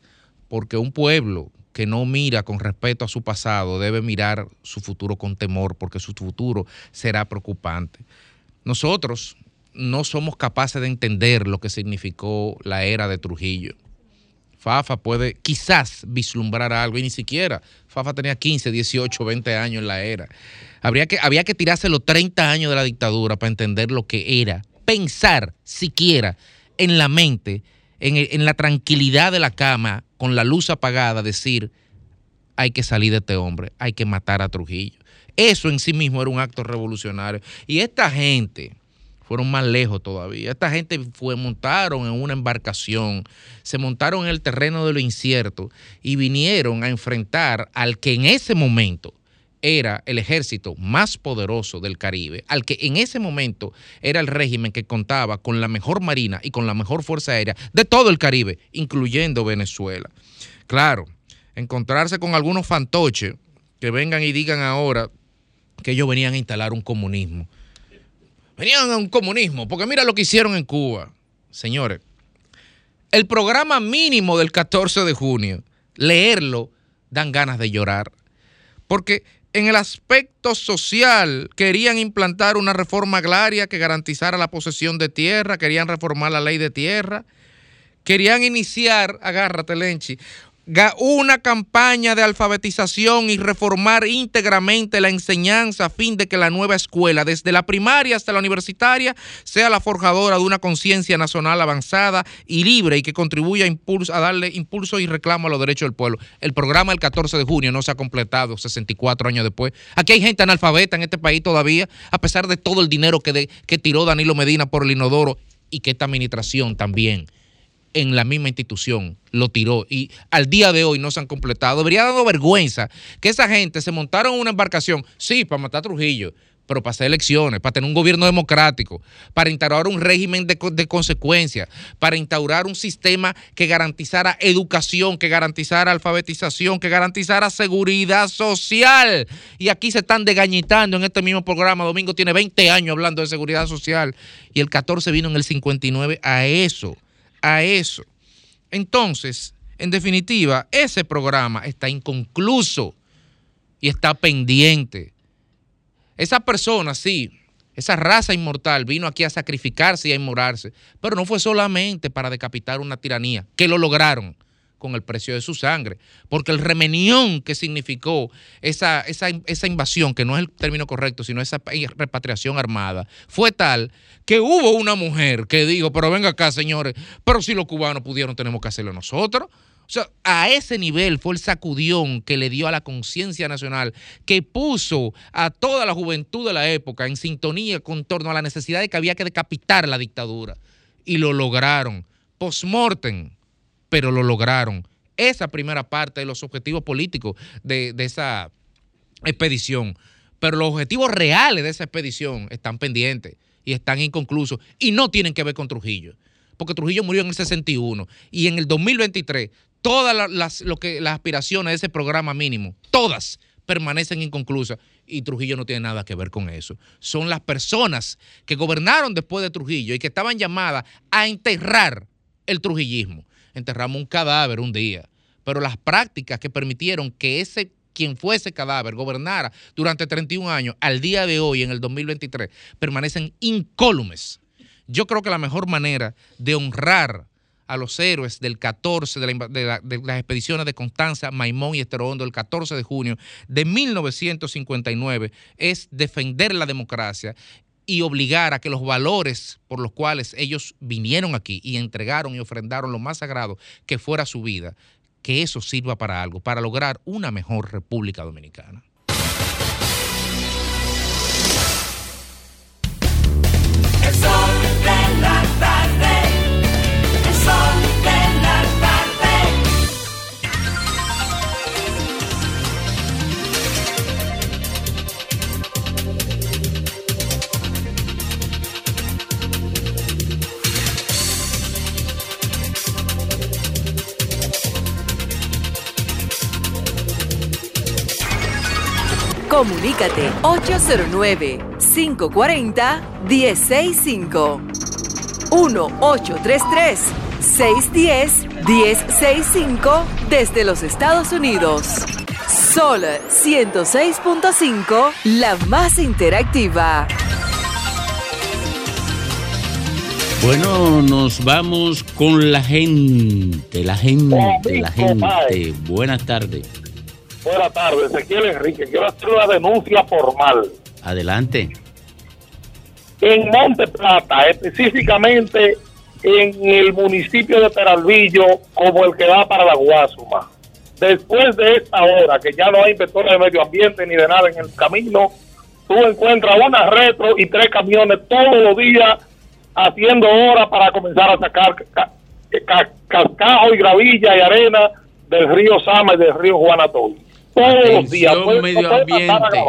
porque un pueblo que no mira con respeto a su pasado debe mirar su futuro con temor, porque su futuro será preocupante. Nosotros no somos capaces de entender lo que significó la era de Trujillo. Fafa puede quizás vislumbrar algo y ni siquiera. Fafa tenía 15, 18, 20 años en la era. Habría que, había que tirarse los 30 años de la dictadura para entender lo que era. Pensar siquiera en la mente, en, en la tranquilidad de la cama, con la luz apagada, decir, hay que salir de este hombre, hay que matar a Trujillo. Eso en sí mismo era un acto revolucionario. Y esta gente fueron más lejos todavía. Esta gente fue, montaron en una embarcación, se montaron en el terreno de lo incierto y vinieron a enfrentar al que en ese momento era el ejército más poderoso del Caribe, al que en ese momento era el régimen que contaba con la mejor marina y con la mejor fuerza aérea de todo el Caribe, incluyendo Venezuela. Claro, encontrarse con algunos fantoches que vengan y digan ahora que ellos venían a instalar un comunismo. Venían a un comunismo, porque mira lo que hicieron en Cuba. Señores, el programa mínimo del 14 de junio, leerlo, dan ganas de llorar. Porque en el aspecto social querían implantar una reforma agraria que garantizara la posesión de tierra, querían reformar la ley de tierra, querían iniciar, agárrate Lenchi, una campaña de alfabetización y reformar íntegramente la enseñanza a fin de que la nueva escuela, desde la primaria hasta la universitaria, sea la forjadora de una conciencia nacional avanzada y libre y que contribuya a, impulso, darle impulso y reclamo a los derechos del pueblo. El programa del 14 de junio no se ha completado 64 años después. Aquí hay gente analfabeta en este país todavía, a pesar de todo el dinero que, de- que tiró Danilo Medina por el inodoro y que esta administración también en la misma institución lo tiró y al día de hoy no se han completado. Debería dado vergüenza que esa gente se montaron en una embarcación, sí, para matar a Trujillo, pero para hacer elecciones, para tener un gobierno democrático, para instaurar un régimen de, de consecuencias, para instaurar un sistema que garantizara educación, que garantizara alfabetización, que garantizara seguridad social. Y aquí se están degañitando en este mismo programa. Domingo tiene 20 años hablando de seguridad social y el 14 vino en el 59 a eso a eso. Entonces, en definitiva, ese programa está inconcluso y está pendiente. Esa persona, sí, esa raza inmortal vino aquí a sacrificarse y a inmorarse, pero no fue solamente para decapitar una tiranía, que lo lograron con el precio de su sangre, porque el remenión que significó esa, esa, esa invasión, que no es el término correcto, sino esa pa- repatriación armada, fue tal que hubo una mujer que dijo, pero venga acá, señores, pero si los cubanos pudieron, tenemos que hacerlo nosotros. O sea, a ese nivel fue el sacudión que le dio a la conciencia nacional, que puso a toda la juventud de la época en sintonía con torno a la necesidad de que había que decapitar la dictadura. Y lo lograron. Postmortem, pero lo lograron. Esa primera parte de los objetivos políticos de, esa expedición. Pero los objetivos reales de esa expedición están pendientes y están inconclusos y no tienen que ver con Trujillo. Porque Trujillo murió en el 61 y en el 2023 todas la- las, lo que, las aspiraciones de ese programa mínimo, todas permanecen inconclusas y Trujillo no tiene nada que ver con eso. Son las personas que gobernaron después de Trujillo y que estaban llamadas a enterrar el trujillismo. Enterramos un cadáver un día, pero las prácticas que permitieron que ese quien fue ese cadáver gobernara durante 31 años, al día de hoy, en el 2023, permanecen incólumes. Yo creo que la mejor manera de honrar a los héroes del 14, de, la inva- de la- de las expediciones de Constanza, Maimón y Esterondo, el 14 de junio de 1959, es defender la democracia y obligar a que los valores por los cuales ellos vinieron aquí y entregaron y ofrendaron lo más sagrado que fuera su vida, que eso sirva para algo, para lograr una mejor República Dominicana. Comunícate 809-540-1065. 1-833 610-1065 desde los Estados Unidos. Sol 106.5, la más interactiva. Bueno, nos vamos con la gente, la gente, la gente. Buenas tardes. Buenas tardes, Ezequiel Enrique. Quiero hacer una denuncia formal. Adelante. En Monte Plata, específicamente en el municipio de Peralvillo, como el que da para la Guasuma. Después de esta hora, que ya no hay inspectores de medio ambiente ni de nada en el camino, tú encuentras una retro y tres camiones todos los días haciendo horas para comenzar a sacar ca- ca- cascajo y gravilla y arena del río Sama y del río Juanatoy. Todos los días. Medio a ambiente.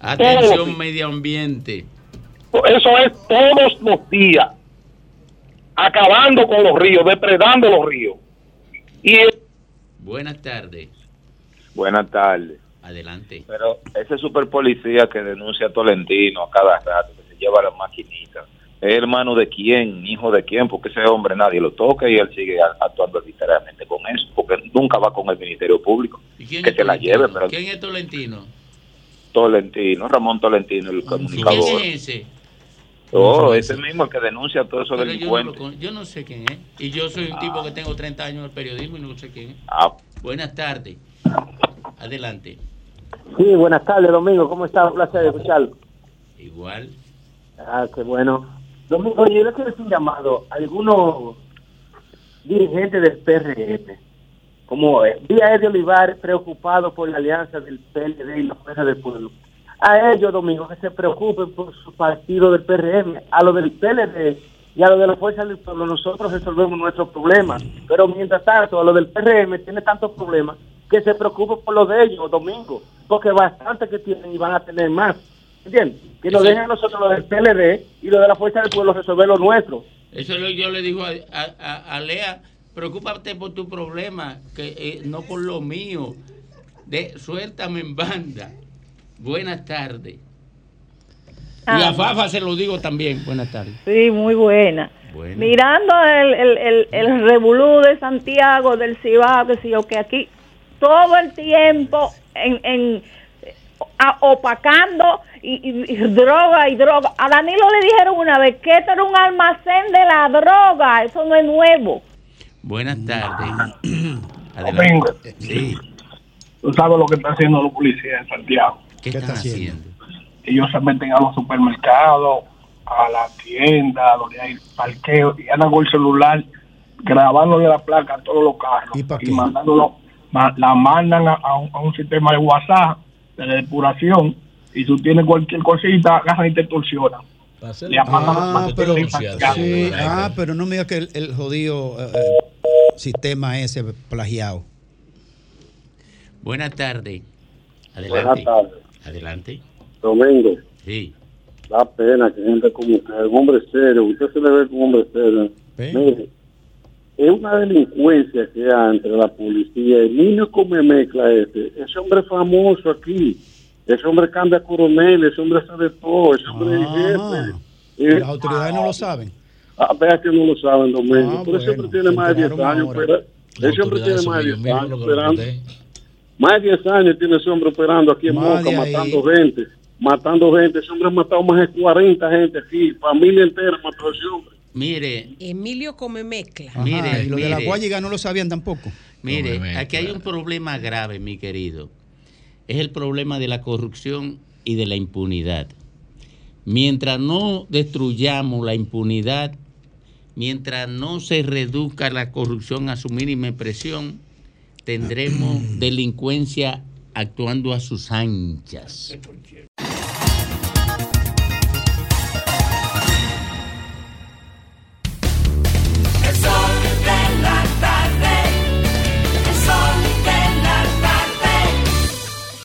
Atención, días. medio ambiente. Eso es todos los días. Acabando con los ríos, depredando los ríos. Y Buenas tardes. Buenas tardes. Adelante. Pero ese super policía que denuncia a Tolentino a cada rato, que se lleva las maquinitas, ¿es hermano de quién? ¿Hijo de quién? Porque ese hombre nadie lo toca y él sigue actuando arbitrariamente con eso, porque nunca va con el Ministerio Público. quién Que es se la lleve, pero ¿Quién es Tolentino? Tolentino, Ramón Tolentino, el ¿Quién comunicador. es ese? Oh, ese mismo el que denuncia a todos esos Pero yo, no lo delincuentes. yo no sé quién es. Y yo soy un tipo que tengo 30 años en el periodismo y no sé quién es. Ah. Buenas tardes. Adelante. Sí, buenas tardes, Domingo. ¿Cómo está? Un placer escucharlo. Igual. Ah, qué bueno. Domingo, yo le quiero hacer un llamado a algunos dirigentes del PRM. Como eh, a Eddie Olivar preocupado por la alianza del PLD y la Fuerza del Pueblo. A ellos, Domingo, que se preocupen por su partido del PRM. A lo del PLD y a lo de la Fuerza del Pueblo, nosotros resolvemos nuestros problemas. Pero mientras tanto, a lo del PRM tiene tantos problemas que se preocupen por lo de ellos, Domingo. Porque bastante que tienen y van a tener más. ¿Entiendes? Que nos dejen a nosotros lo del PLD y lo de la Fuerza del Pueblo resolver lo nuestro. Eso es lo que yo le digo a, a- a- Lea. Preocúpate por tu problema, que eh, no por lo mío. De, suéltame en banda. Buenas tardes. Y a Ah. Fafa se lo digo también. Buenas tardes. Sí, muy buena. Mirando el, el, el, el revolú de Santiago, del Cibao, que sí, o que aquí todo el tiempo en, en a- opacando y, y- y droga y droga. A Danilo le dijeron una vez que esto era un almacén de la droga, eso no es nuevo. Buenas tardes. Domingo. Sí. Tú sabes lo que están haciendo los policías en Santiago. ¿Qué, están haciendo? Ellos se meten a los supermercados, a la tienda, donde hay parqueo, y andan con el celular grabándole la placa a todos los carros y, mandándolo, ma- la mandan a, a un, a un sistema de WhatsApp de depuración y tú tienes cualquier cosita, agarran y te extorsionan. Le Ah, pero, sí, ah, pero no me digas que el, el jodido eh, eh, sistema ese plagiado. Buenas tardes. Adelante. Buenas tardes. Adelante. Domingo, Sí. da pena que gente como usted, un hombre serio, usted se le ve como un hombre serio. Mire, es una delincuencia que hay entre la policía. El niño come mezcla ese. Ese hombre famoso aquí. Ese hombre cambia coronel, ese hombre sabe todo, ese hombre es jefe. Las autoridades no lo saben. Ah, vea que no lo saben, Domingo. Ah, Pero ese hombre bueno, tiene más de 10 enteraron años. Pero, ese hombre tiene más de son 10 ellos años operando. Más de 10 años tiene ese hombre operando aquí en Moca, matando gente. Matando gente. Ese hombre ha matado más de 40 gente aquí. Familia entera mató a ese hombre. Mire, Emilio come mezcla. Ajá, Mire, y lo de la. Guayiga no lo sabían tampoco. Mire, Come aquí hay un problema grave, mi querido. Es el problema de la corrupción y de la impunidad. Mientras no destruyamos la impunidad, mientras no se reduzca la corrupción a su mínima expresión, tendremos delincuencia actuando a sus anchas.